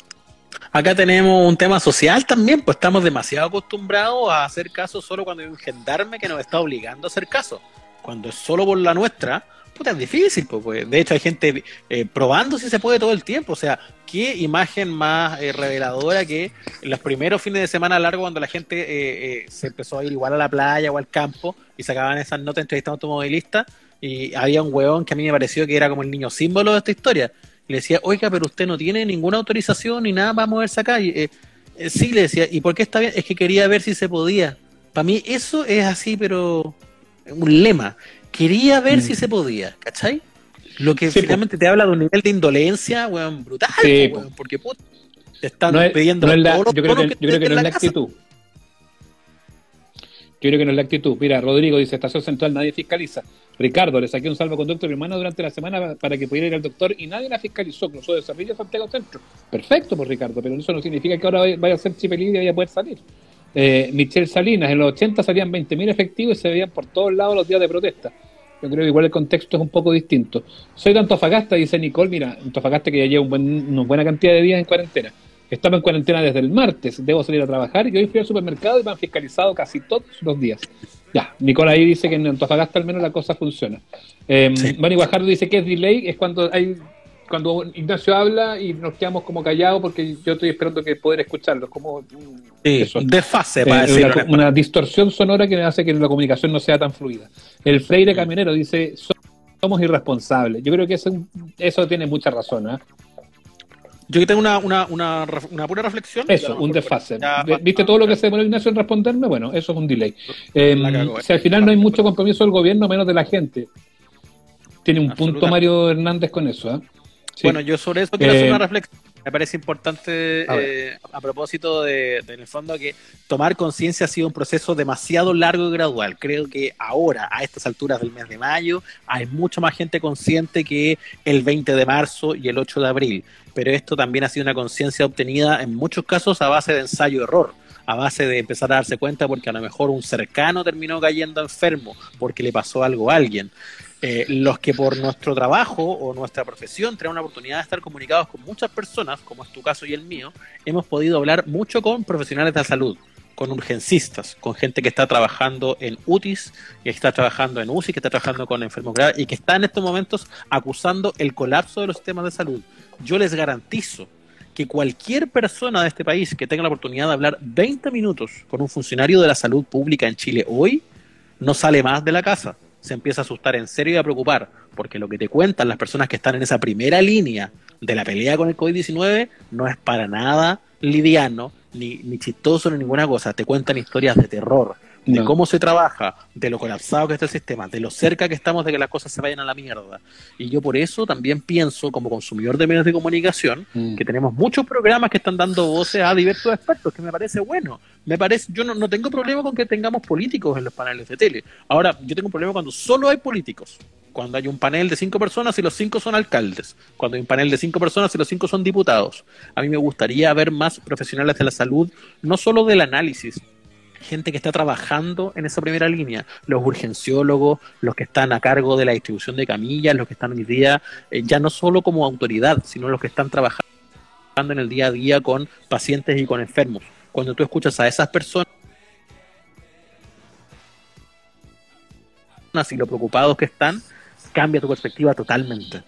Acá tenemos un tema social también, pues estamos demasiado acostumbrados a hacer caso solo cuando hay un gendarme que nos está obligando a hacer caso. Cuando es solo por la nuestra, puta, es difícil, pues. De hecho, hay gente eh, probando si se puede todo el tiempo. O sea, qué imagen más eh, reveladora que los primeros fines de semana largos cuando la gente eh, eh, se empezó a ir igual a la playa o al campo y sacaban esas notas entrevistando automovilistas y había un huevón que a mí me pareció que era como el niño símbolo de esta historia. Y le decía, oiga, pero usted no tiene ninguna autorización ni nada para moverse acá. Y, eh, eh, sí, le decía, ¿y por qué está bien? Es que quería ver si se podía. Para mí eso es así, pero un lema. Quería ver Mm. si se podía, ¿cachai? Lo que Sí, finalmente te habla de un nivel de indolencia, weón, brutal, Sí, po, weón, porque puta, te están No es- pidiendo no es la- yo creo que, yo creo que no es la casa. actitud. Yo creo que no es la actitud. Mira, Rodrigo dice, estación central, nadie fiscaliza. Ricardo, le saqué un salvoconducto a mi hermana durante la semana para que pudiera ir al doctor y nadie la fiscalizó. Cruzó de Cerrillo Santiago Centro. Perfecto, por Ricardo, pero eso no significa que ahora vaya- a ser chip libre y vaya a poder salir. Eh, Michelle Salinas, en los 80 salían 20.000 efectivos y se veían por todos lados los días de protesta. Yo creo que igual el contexto es un poco distinto. Soy de Antofagasta, dice Nicole. Mira, Antofagasta que ya lleva un buen- una buena cantidad de días en cuarentena. Estaba en cuarentena desde el martes, debo salir a trabajar y hoy fui al supermercado y me han fiscalizado casi todos los días. Ya, Nicole ahí dice que en Antofagasta al menos la cosa funciona. Eh, Sí. Manny Guajardo dice que es delay, es cuando hay cuando Ignacio habla y nos quedamos como callados porque yo estoy esperando que poder escucharlo. Como, Sí, eso. desfase, Eh, para decirlo. una, una distorsión sonora que hace que la comunicación no sea tan fluida. El Freire Camionero dice, "So- somos irresponsables. Yo creo que eso, eso tiene mucha razón. ¿ah? Yo que tengo una, una, una, una pura reflexión. Eso, un desfase. ya, ¿Viste todo lo que se demoró Ignacio en responderme? Bueno, eso es un delay. Eh, La cagó, eh. si al final no hay mucho compromiso del gobierno, menos de la gente. Tiene un punto. Mario Hernández con eso. ¿ah? Sí. Bueno, yo sobre eso quiero Eh, hacer una reflexión. Me parece importante, A eh, a propósito de, de, en el fondo, que tomar conciencia ha sido un proceso demasiado largo y gradual. Creo que ahora, a estas alturas del mes de mayo, hay mucha más gente consciente que el 20 de marzo y el 8 de abril. Pero esto también ha sido una conciencia obtenida en muchos casos a base de ensayo-error a base de empezar a darse cuenta porque a lo mejor un cercano terminó cayendo enfermo porque le pasó algo a alguien. Eh, los que por nuestro trabajo o nuestra profesión tenemos la oportunidad de estar comunicados con muchas personas, como es tu caso y el mío, hemos podido hablar mucho con profesionales de la salud, con urgencistas, con gente que está trabajando en UTIs, que está trabajando en UCI, que está trabajando con enfermos graves y que está en estos momentos acusando el colapso de los sistemas de salud. Yo les garantizo que cualquier persona de este país que tenga la oportunidad de hablar 20 minutos con un funcionario de la salud pública en Chile hoy, no sale más de la casa se empieza a asustar en serio y a preocupar, porque lo que te cuentan las personas que están en esa primera línea de la pelea con el COVID-19 no es para nada liviano, ni, ni chistoso, ni ninguna cosa. Te cuentan historias de terror, de No. cómo se trabaja, de lo colapsado que está el sistema, de lo cerca que estamos de que las cosas se vayan a la mierda. Y yo por eso también pienso, como consumidor de medios de comunicación, Mm. que tenemos muchos programas que están dando voces a diversos expertos, que me parece bueno. Me parece, yo no, no tengo problema con que tengamos políticos en los paneles de tele. Ahora, yo tengo un problema cuando solo hay políticos. cuando hay un panel de cinco personas y los cinco son alcaldes, cuando hay un panel de cinco personas y los cinco son diputados. A mí me gustaría ver más profesionales de la salud, no solo del análisis, gente que está trabajando en esa primera línea, los urgenciólogos, los que están a cargo de la distribución de camillas, los que están hoy día eh, ya no solo como autoridad, sino los que están trabajando en el día a día con pacientes y con enfermos. Cuando tú escuchas a esas personas y lo preocupados que están, cambia tu perspectiva totalmente.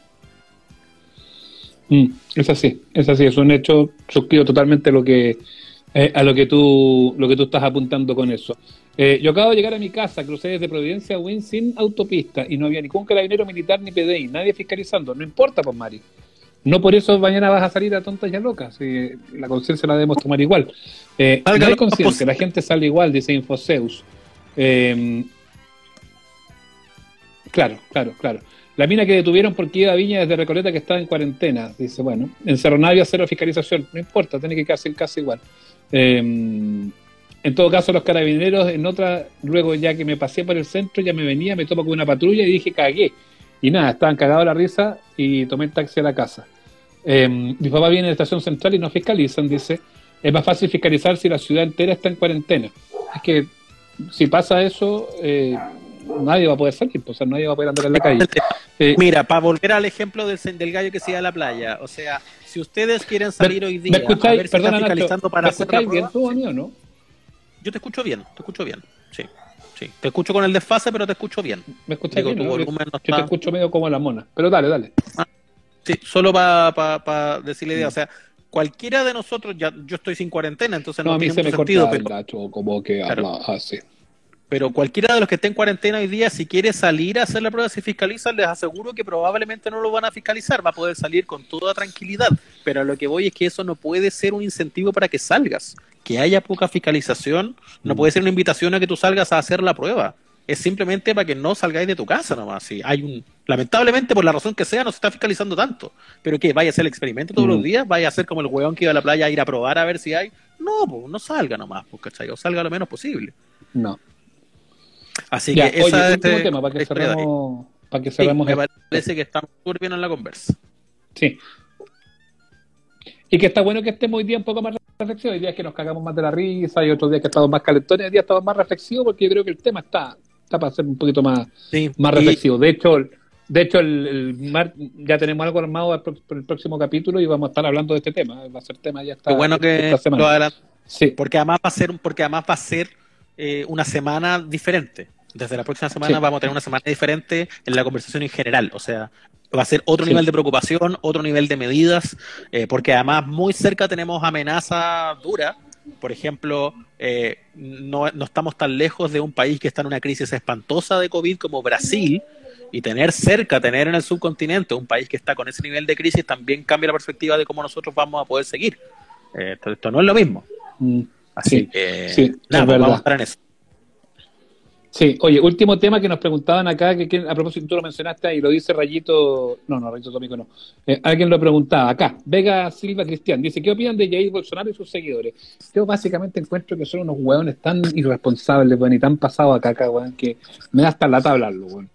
Mm, es así, es así, es un hecho, suscribo totalmente lo que eh, a lo que tú lo que tú estás apuntando con eso. Eh, yo acabo de llegar a mi casa, crucé desde Providencia a Win sin autopista y no había ningún carabinero militar ni PDI, nadie fiscalizando, no importa, pues Mari. No por eso mañana vas a salir a tontas y a locas, si la conciencia la debemos tomar igual. Eh, no hay conciencia, la gente sale igual, dice Infoseus. Eh, claro, claro, claro. La mina que detuvieron porque iba a Viña desde Recoleta que estaba en cuarentena. Dice, bueno, en Cerro Navia cero fiscalización. No importa, tiene que quedarse en casa igual. Eh, en todo caso, los carabineros, en otra, luego ya que me pasé por el centro, ya me venía, me topo con una patrulla y dije, cagué. Y nada, estaban cagados la risa y tomé el taxi a la casa. Eh, mi papá viene de la estación central y no fiscalizan, dice. Es más fácil fiscalizar si la ciudad entera está en cuarentena. Es que si pasa eso, eh, nadie va a poder salir, pues, o sea, nadie va a poder andar en la calle. Eh, Mira, para volver al ejemplo del, del gallo que se iba a la playa, o sea, si ustedes quieren salir hoy día a ver si perdona, están fiscalizando Nacho, para ¿me hacer escucháis bien tú mí o no? yo te escucho bien, te escucho bien, sí, sí. Te escucho con el desfase, pero te escucho bien. ¿Me escucháis Digo, bien? no? Yo te está- escucho medio como la mona. Pero dale, dale. Sí, solo para decir la idea, o sea, cualquiera de nosotros, ya yo estoy sin cuarentena, entonces No, no, a mí tiene se me corta sentido, el pero, Nacho, como que Claro. habla. Pero cualquiera de los que esté en cuarentena hoy día, si quiere salir a hacer la prueba, si fiscalizan, les aseguro que probablemente no lo van a fiscalizar, va a poder salir con toda tranquilidad, pero a lo que voy es que eso no puede ser un incentivo para que salgas, que haya poca fiscalización, no Mm. puede ser una invitación a que tú salgas a hacer la prueba. Es simplemente para que no salgáis de tu casa nomás. Si hay un, lamentablemente, por la razón que sea, no se está fiscalizando tanto. Pero que vaya a hacer el experimento todos Mm. los días, vaya a ser como el hueón que iba a la playa a ir a probar a ver si hay. No, pues no salga nomás, pues, ¿cachai? O salga lo menos posible. No. Así Ya, que oye, esa último es tema para que cerremos. Para que Sí, cerremos me parece que estamos bien en la conversa. Sí. Y que está bueno que estemos hoy día un poco más reflexivos. Hay días que nos cagamos más de la risa, hay otros días que estamos más calentones, hay días que estamos más reflexivos porque yo creo que el tema está, está para ser un poquito más, Sí, más y- reflexivo. De hecho, de hecho el, el mar- ya tenemos algo armado para el próximo capítulo y vamos a estar hablando de este tema. Va a ser tema ya está. Qué bueno que esta semana. lo Sí. porque además va a ser, porque además va a ser eh, una semana diferente. Desde la próxima semana Sí. vamos a tener una semana diferente en la conversación en general. O sea, va a ser otro Sí. nivel de preocupación, otro nivel de medidas, eh, porque además muy cerca tenemos amenaza dura. Por ejemplo, eh, no, no estamos tan lejos de un país que está en una crisis espantosa de COVID como Brasil, y tener cerca, tener en el subcontinente un país que está con ese nivel de crisis también cambia la perspectiva de cómo nosotros vamos a poder seguir. Eh, esto, esto no es lo mismo. Mm. Así Sí, que sí, nada, es pues vamos a estar en eso. Sí, oye, último tema que nos preguntaban acá, que, que a propósito tú lo mencionaste y lo dice Rayito, no, no, Rayito Tómico no, Eh, alguien lo preguntaba acá, Vega Silva Cristian, dice, ¿qué opinan de Jair Bolsonaro y sus seguidores? Yo básicamente encuentro que son unos hueones tan irresponsables, weón, y tan pasados acá, acá, weón, que me da hasta lata hablarlo, weón.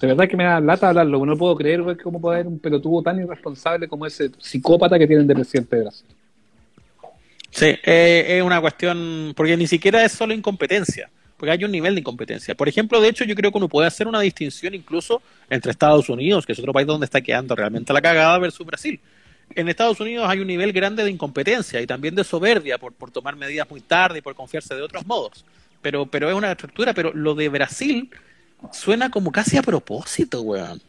De verdad que me da lata hablarlo, weón. no puedo creer, weón, cómo puede haber un pelotudo tan irresponsable como ese psicópata que tienen de presidente de Brasil. Sí, eh, es una cuestión, porque ni siquiera es solo incompetencia, porque hay un nivel de incompetencia. Por ejemplo, de hecho, yo creo que uno puede hacer una distinción incluso entre Estados Unidos, que es otro país donde está quedando realmente la cagada, versus Brasil. En Estados Unidos hay un nivel grande de incompetencia y también de soberbia por, por tomar medidas muy tarde y por confiarse de otros modos. Pero, pero es una estructura, pero lo de Brasil suena como casi a propósito, weón.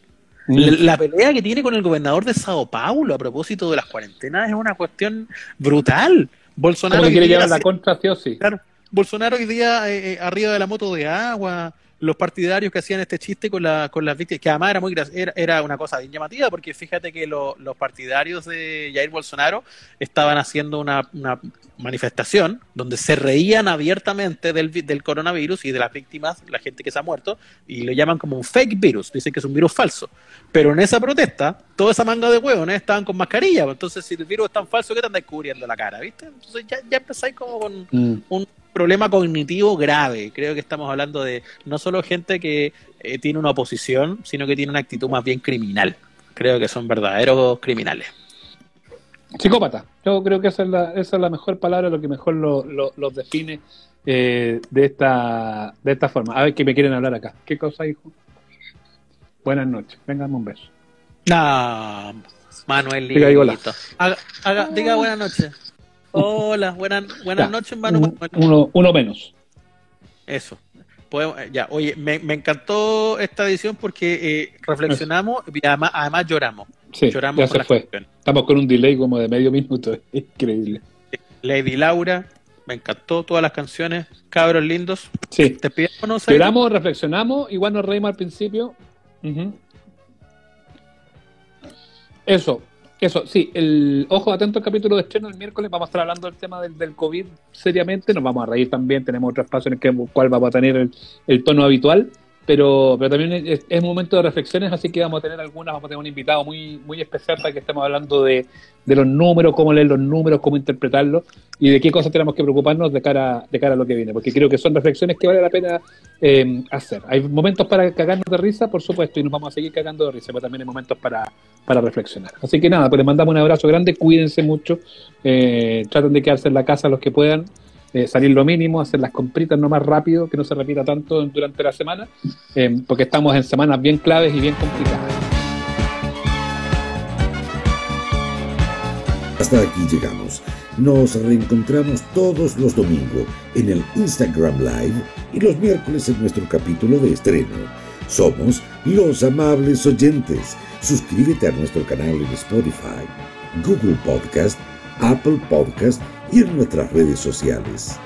La, la pelea que tiene con el gobernador de Sao Paulo a propósito de las cuarentenas es una cuestión brutal. Bolsonaro quiere día llevar la se- contra, sí o sí. Claro. Bolsonaro hoy día eh, eh, arriba de la moto de agua, los partidarios que hacían este chiste con, la, con las víctimas, que además era muy era, era una cosa bien llamativa, porque fíjate que lo- los partidarios de Jair Bolsonaro estaban haciendo una, una manifestación donde se reían abiertamente del, del coronavirus y de las víctimas, la gente que se ha muerto, y lo llaman como un fake virus, dicen que es un virus falso. Pero en esa protesta, toda esa manga de huevones estaban con mascarilla, pues entonces si el virus es tan falso, ¿qué te andáis cubriendo la cara? ¿Viste? Entonces ya, ya empezáis como con Mm. un problema cognitivo grave. Creo que estamos hablando de no solo gente que eh, tiene una oposición, sino que tiene una actitud más bien criminal. Creo que son verdaderos criminales. Psicópata. Yo creo que esa es la, esa es la mejor palabra, lo que mejor los lo, los define eh, de, esta, de esta forma. A ver que me quieren hablar acá. ¿Qué cosa, hijo? Buenas noches. Vengan un beso. No, Manuel. Diga, haga, diga buenas noches. Hola, buenas, buenas noches, Manuel. un- uno, uno menos. Eso. Podemos- eh, ya, oye, me, me encantó esta edición porque eh, reflexionamos y además, además lloramos. Sí, lloramos ya se fue. canciones. Estamos con un delay como de medio minuto. Es increíble. Lady Laura, me encantó todas las canciones, cabros lindos. Sí. Te pidamos. Lloramos, reflexionamos, igual nos reímos al principio. Eso, eso, sí, el ojo atento al capítulo de estreno el miércoles, vamos a estar hablando del tema del, COVID seriamente, nos vamos a reír también, tenemos otro espacio en el que, cual vamos a tener el tono habitual, pero, pero también es, es momento de reflexiones, así que vamos a tener algunas, vamos a tener un invitado muy, muy especial para que estemos hablando de, de los números, cómo leer los números, cómo interpretarlos y de qué cosas tenemos que preocuparnos de cara, de cara a lo que viene, porque creo que son reflexiones que vale la pena eh, hacer. Hay momentos para cagarnos de risa, por supuesto, y nos vamos a seguir cagando de risa, pero también hay momentos para, para reflexionar. Así que nada, pues les mandamos un abrazo grande, cuídense mucho, eh, traten de quedarse en la casa los que puedan, eh, salir lo mínimo, hacer las compritas no más rápido, que no se repita tanto durante la semana, eh, porque estamos en semanas bien claves y bien complicadas. Hasta aquí llegamos. Nos reencontramos todos los domingos en el Instagram Live y los miércoles en nuestro capítulo de estreno. Somos los amables oyentes. Suscríbete a nuestro canal en Spotify, Google Podcast, Apple Podcast y en nuestras redes sociales.